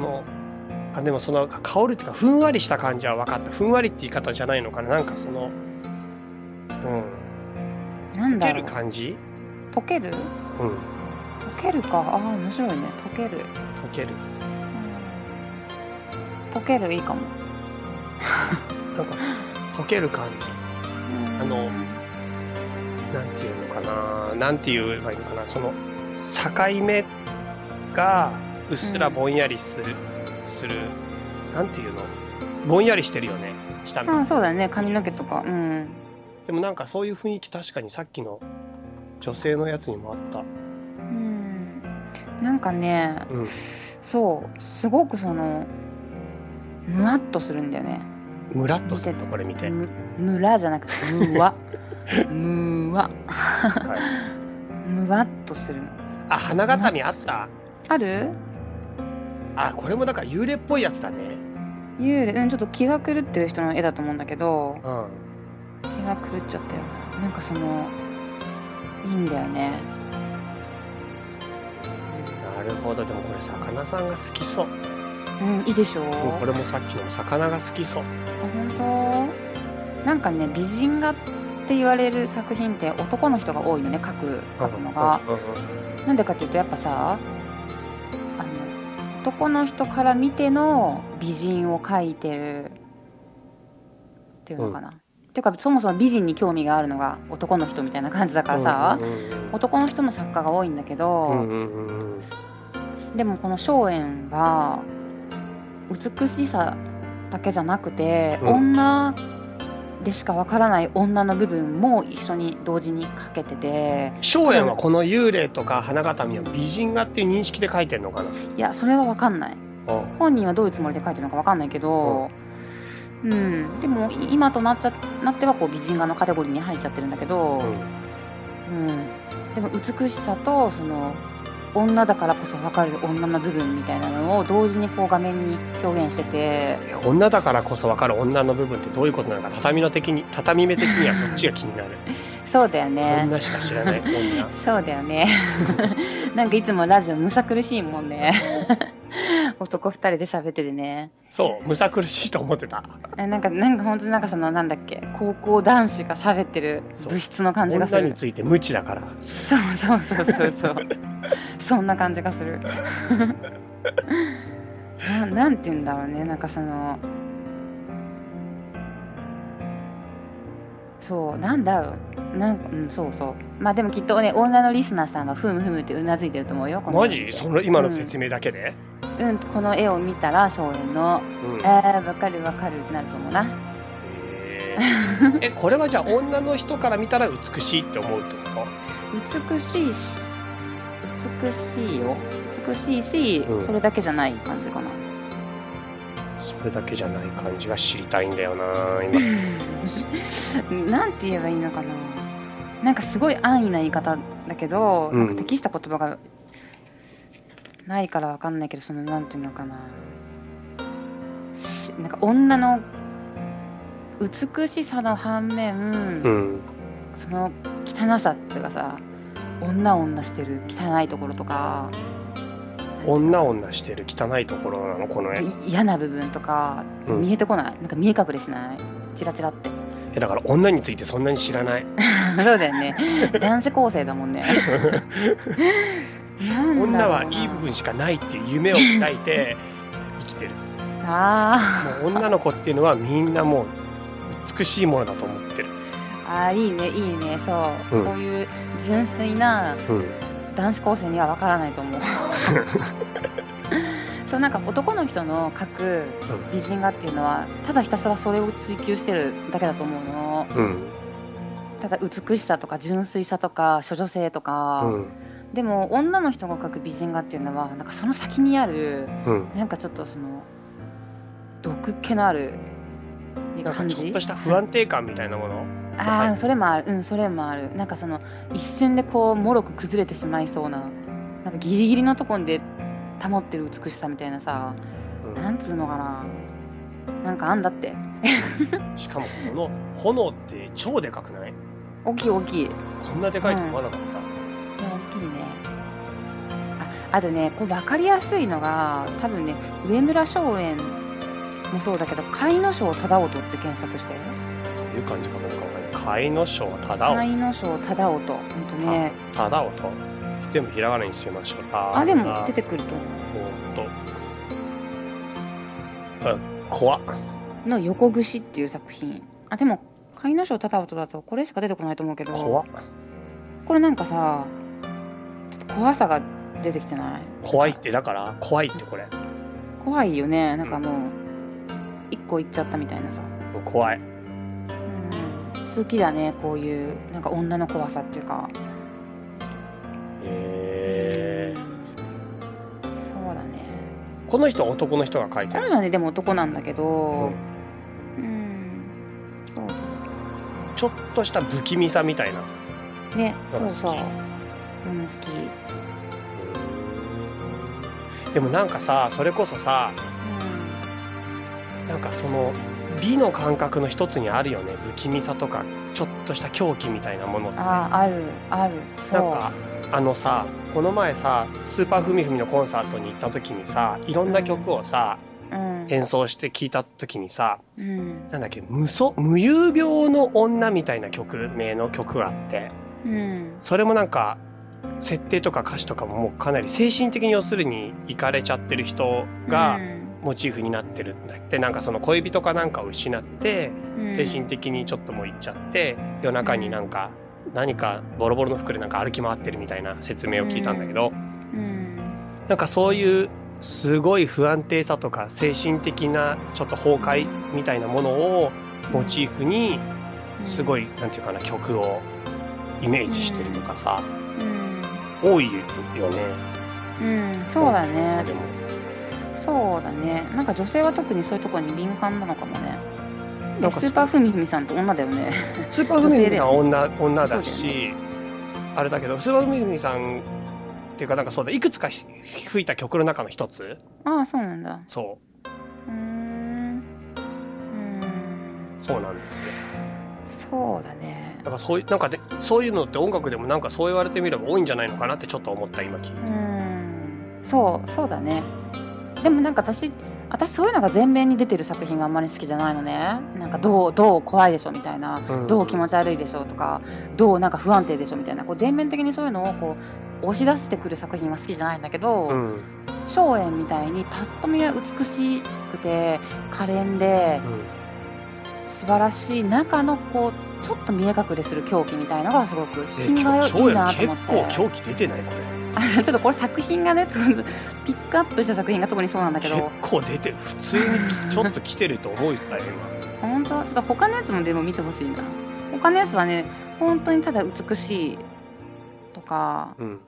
のあでもその香るっていうかふんわりした感じは分かったふんわりって言い方じゃないのかななんかそのうん溶けるなんだろう。感じ？溶ける？うん溶けるか。ああ、面白いね。溶ける。溶けるうん溶けるいいかも。なんか溶ける感じあのうんなんていうのかななんて言えばいいのかなその境目がうっすらぼんやりする、するなんていうの？ぼんやりしてるよね下目ああ、そうだね。髪の毛とか。うん。でもなんかそういう雰囲気確かにさっきの女性のやつにもあったうん。なんかね、うんそう、すごくその、むわっとするんだよね。ムラっとする見ててのこれ見て、む、むらじゃなくて、むわ。むわ。はい、むわっとするの。あ花形にあった？ある？あこれもだから幽霊っぽいやつだね幽霊、うん、ちょっと気が狂ってる人の絵だと思うんだけど、うん気が狂っちゃったよな。なんかその、いいんだよね。なるほどでもこれ魚さんが好きそう、うん、いいでしょうこれもさっきの魚が好きそうあ本当？なんかね美人画って言われる作品って男の人が多いのね描く描くのが、うんうんうんなんでかっていうとやっぱさあの男の人から見ての美人を描いてるっていうのかな、ていうかそもそも美人に興味があるのが男の人みたいな感じだからさ、うんうんうん男の人の作家が多いんだけど、うんうんうんうん。でもこの松園は美しさだけじゃなくて、うん。女でしかわからない女の部分も一緒に同時にかけてて。松園はこの幽霊とか花形見は美人画っていう認識で描いてんのかな、いやそれはわかんない。うん本人はどういうつもりで書いてるのかわかんないけど、うん。でもい今となっちゃなってはこう美人画のカテゴリーに入っちゃってるんだけど、うん。うん、でも美しさとその女だからこそ分かる女の部分みたいなのを同時にこう画面に表現してて。女だからこそ分かる女の部分ってどういうことなのか畳の的に畳目的にはそっちが気になる？そうだよね。女しか知らない女。そうだよね。なんかいつもラジオむさ苦しいもんね 男二人で喋っててね。そう、むさ苦しいと思ってた。えなんか、なんか本当になんかその、なんだっけ、高校男子が喋ってる物質の感じがする。女について無知だから。そうそうそうそうそう。そんな感じがする。ななんて言うんだろうね、なんかその、そう、なんだ。なんか、うん、そうそう。まあでもきっとね、女のリスナーさんはふむふむってうなずいてると思うよ。このマジ？その今の説明だけで、うん、この絵を見たら、少年の、うんえー、わかるわかるってなると思うな。え、これはじゃあ女の人から見たら美しいって思うってこと？美しいし、美しいよ。美しいし、うんそれだけじゃない感じかな。それだけじゃない感じが知りたいんだよな今。なんて言えばいいのかな。なんかすごい安易な言い方だけど、うん適した言葉がないからわかんないけど、そのなんていうのかな。しなんか女の美しさの反面、うん。その汚さっていうかさ、女女してる汚いところとか、女女してる汚いところなのこの絵。嫌な部分とかうん。見えてこない、なんか見え隠れしない。チラチラって。えだから女についてそんなに知らない。そうだよね。男子高生だもんね。女はいい部分しかないっていう夢を抱いて生きてる。あもう女の子っていうのはみんなもう美しいものだと思ってる。ーあーいいねいいね。そう、うん。そういう純粋なうん。男子高生にはわからないと思う そうなんか男の人の描く美人画っていうのはただひたすらそれを追求してるだけだと思うのうん。ただ美しさとか純粋さとか処女性とか、うん。でも女の人が描く美人画っていうのはなんかその先にあるうん。なんかちょっとその毒気のある感じちょっとした不安定感みたいなもの？ああそれもある。うんそれもある。なんかその一瞬でこうもろく崩れてしまいそうななんかギリギリのところで保ってる美しさみたいなさうん。なんつうのかな。なんかあんだって。しかもこの炎って超でかくない？大きい大きい。いやこんなでかいと思わなかった。大きいね。ああとねこう分かりやすいのが多分ね上村松園もそうだけど甲斐野省忠夫って検索して。どういう感じかなんか。甲斐野省忠甲夫。斐野省忠夫とほんとね忠夫と。全部ひらがなにしましょう。たあでも出てくると思ほん怖の横串っていう作品あでも甲斐野省忠夫だとこれしか出てこないと思うけど怖っ。これなんかさちょっと怖さが出てきてない？怖いって、だから、怖いってこれ。怖いよねなんかもう一個いっちゃったみたいなさ、怖い。うん、好きだねこういうなんか女の怖さっていうか。えそうだね。ー、この人は男の人が描いてる。彼女はねでも男なんだけど。うん。そうそちょっとした不気味さみたいな。うねそうそう。うん好き。でもなんかさ、それこそさ、なんかその、美の感覚の一つにあるよね。不気味さとか、ちょっとした狂気みたいなものって。あああるある。そうなんか、あのさ、この前さ、スーパーふみふみのコンサートに行った時にさ、いろんな曲をさ、うん。演奏して聴いた時にさ、うん。なんだっけ、無そ無遊病の女みたいな曲名の曲があって、うん。それもなんか、設定とか歌詞とかももうかなり精神的に要するに行かれちゃってる人がモチーフになってるんだって、なんかその恋人かなんかを失って、うん。精神的にちょっともう行っちゃって、夜中になんか、何かボロボロの服でなんか歩き回ってるみたいな説明を聞いたんだけど、うん。なんかそういうすごい不安定さとか精神的なちょっと崩壊みたいなものをモチーフにすごい、なんていうかな、曲をイメージしてるとかさ、うん。多いよね。うん。そうだね。でも、そうだね。なんか女性は特にそういうところに敏感なのかもね。なんかスーパーふみふみさんって女だよね。スーパーフミフミさんは女女だし、あれだけど、スーパーフミフミさんっていうかなんかそうだ、いくつかひ吹いた曲の中の一つ？ああそうなんだ。そう。うーん。う、そうなんですよ。そうだね。だからそういう、なんかで、そういうのって音楽でもなんかそう言われてみれば多いんじゃないのかなってちょっと思った、今聞いて。うーん。そうそうだねでもなんか私私そういうのが前面に出てる作品があんまり好きじゃないのね。なんかどうどう怖いでしょみたいな、うん。どう気持ち悪いでしょとかどうなんか不安定でしょみたいな。こう全面的にそういうのをこう押し出してくる作品は好きじゃないんだけど、うん。荘園みたいにパッと見は美しくて可憐で素晴らしい中のこうちょっと見え隠れする狂気みたいのがすごくえ品がよいいなと結思って。構狂気出てないこれ。あちょっとこれ作品がね ピックアップした作品が特にそうなんだけ結ど構出てる。普通にちょっと来てると思ったよ、今。本当？ちょっと他のやつもでも見てほしいな他のやつはね本当にただ美しいとかうん。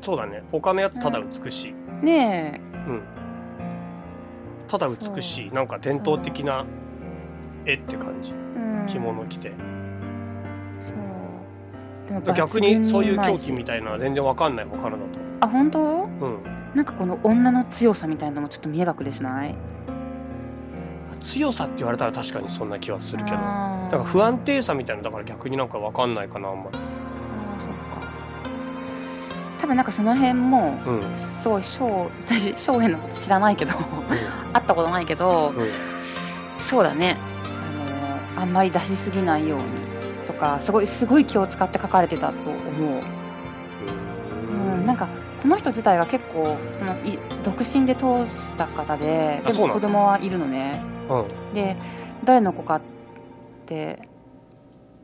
そうだね。他のやつただ美しい。ねうん。ただ美しい。なんか伝統的な絵って感じ。え、うん、着物着て。逆にそういう狂気みたいなのは全然わかんない他のだと。あ本当？うん。なんかこの女の強さみたいなのもちょっと見え隠れしない強さって言われたら確かにそんな気はするけど。だから不安定さみたいなのだから逆になんかわかんないかな、あんまり。あーそっか多分なんかその辺もうん。うん。すごい翔私翔平のこと知らないけど 会ったことないけど、うん。そうだねあのあんまり出しすぎないようにとかすごいすごい気を使って書かれてたと思う、うん、なんかこの人自体が結構そのい独身で通した方ででも子供はいるのねうん。で誰の子かって、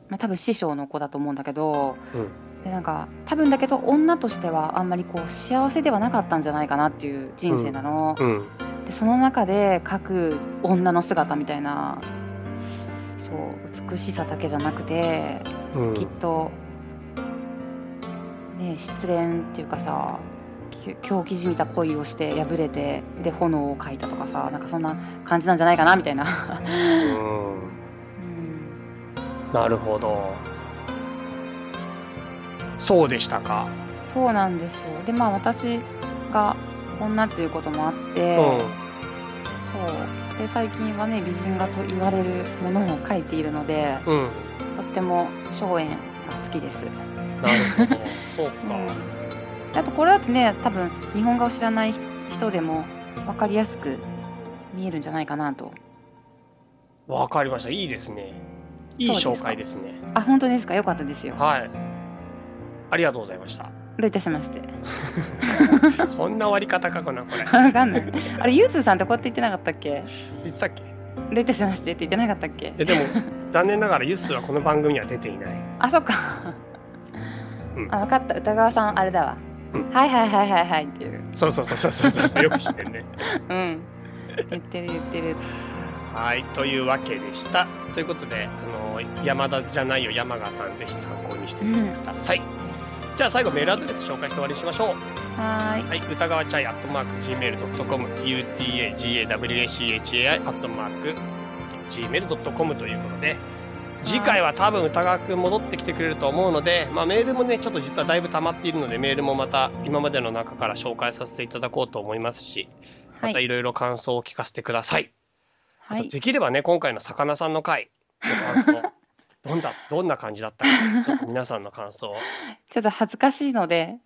まあ、多分師匠の子だと思うんだけどうん。でなんか多分だけど女としてはあんまりこう幸せではなかったんじゃないかなっていう人生なの、うん。でその中で描く女の姿みたいなそう美しさだけじゃなくてうん。きっと、ね、失恋っていうかさき狂気じみた恋をして破れてで炎を描いたとかさなんかそんな感じなんじゃないかなみたいな、うん。うん、なるほど。そうでしたか。そうなんですよでまあ私が女っていうこともあって、うん。そうで最近はね美人画と言われるものを描いているのでうん。とっても荘園が好きです。なるほど。そうか。あとこれだとね多分日本画を知らない人でも分かりやすく見えるんじゃないかなとわかりました。いいですね。いい紹介ですね。あ本当ですか？よかったですよはい。ありがとうございました。どういたしまして。そんな終わり方かこな、これ。分かんない。あれゆうつーさんってこうやって言ってなかったっけ？言ってたっけ？どういたしましてって言ってなかったっけ？えでも、残念ながらユッスーはこの番組には出ていない。あそっか、うん。あ分かった。歌川さんあれだわ、うん。はいはいはいはいはいっていう。そうそうそうそうそうそう、よく知ってるね。うん。言ってる言ってる。はい、というわけでした。ということで、あの山田じゃないよ、山川さん、ぜひ参考にしてみてください。じゃあ最後メールアドレス紹介して終わりにしましょう。はーい。はい、歌川チャイアットマーク Gmail.com、utagawachai アットマーク Gmail.com ということで、次回は多分歌川くん戻ってきてくれると思うので、まあメールもね、ちょっと実はだいぶ溜まっているので、メールもまた今までの中から紹介させていただこうと思いますし、またはいいろいろ感想を聞かせてください。はい。できればね、今回の魚さんの回。の感想、どんな、どんな感じだったか、ちょっと皆さんの感想をちょっと恥ずかしいので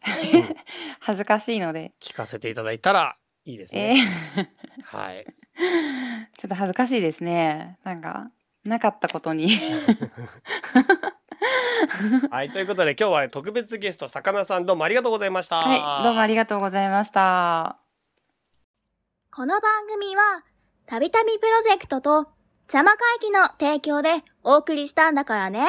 恥ずかしいので聞かせていただいたらいいですえね。ーはい。ちょっと恥ずかしいですね。なんか、なかったことに。はい、ということで今日は特別ゲスト、魚さんどうもありがとうございました。はい、どうもありがとうございました。この番組は、たびたびプロジェクトと、邪魔会議の提供でお送りしたんだからね。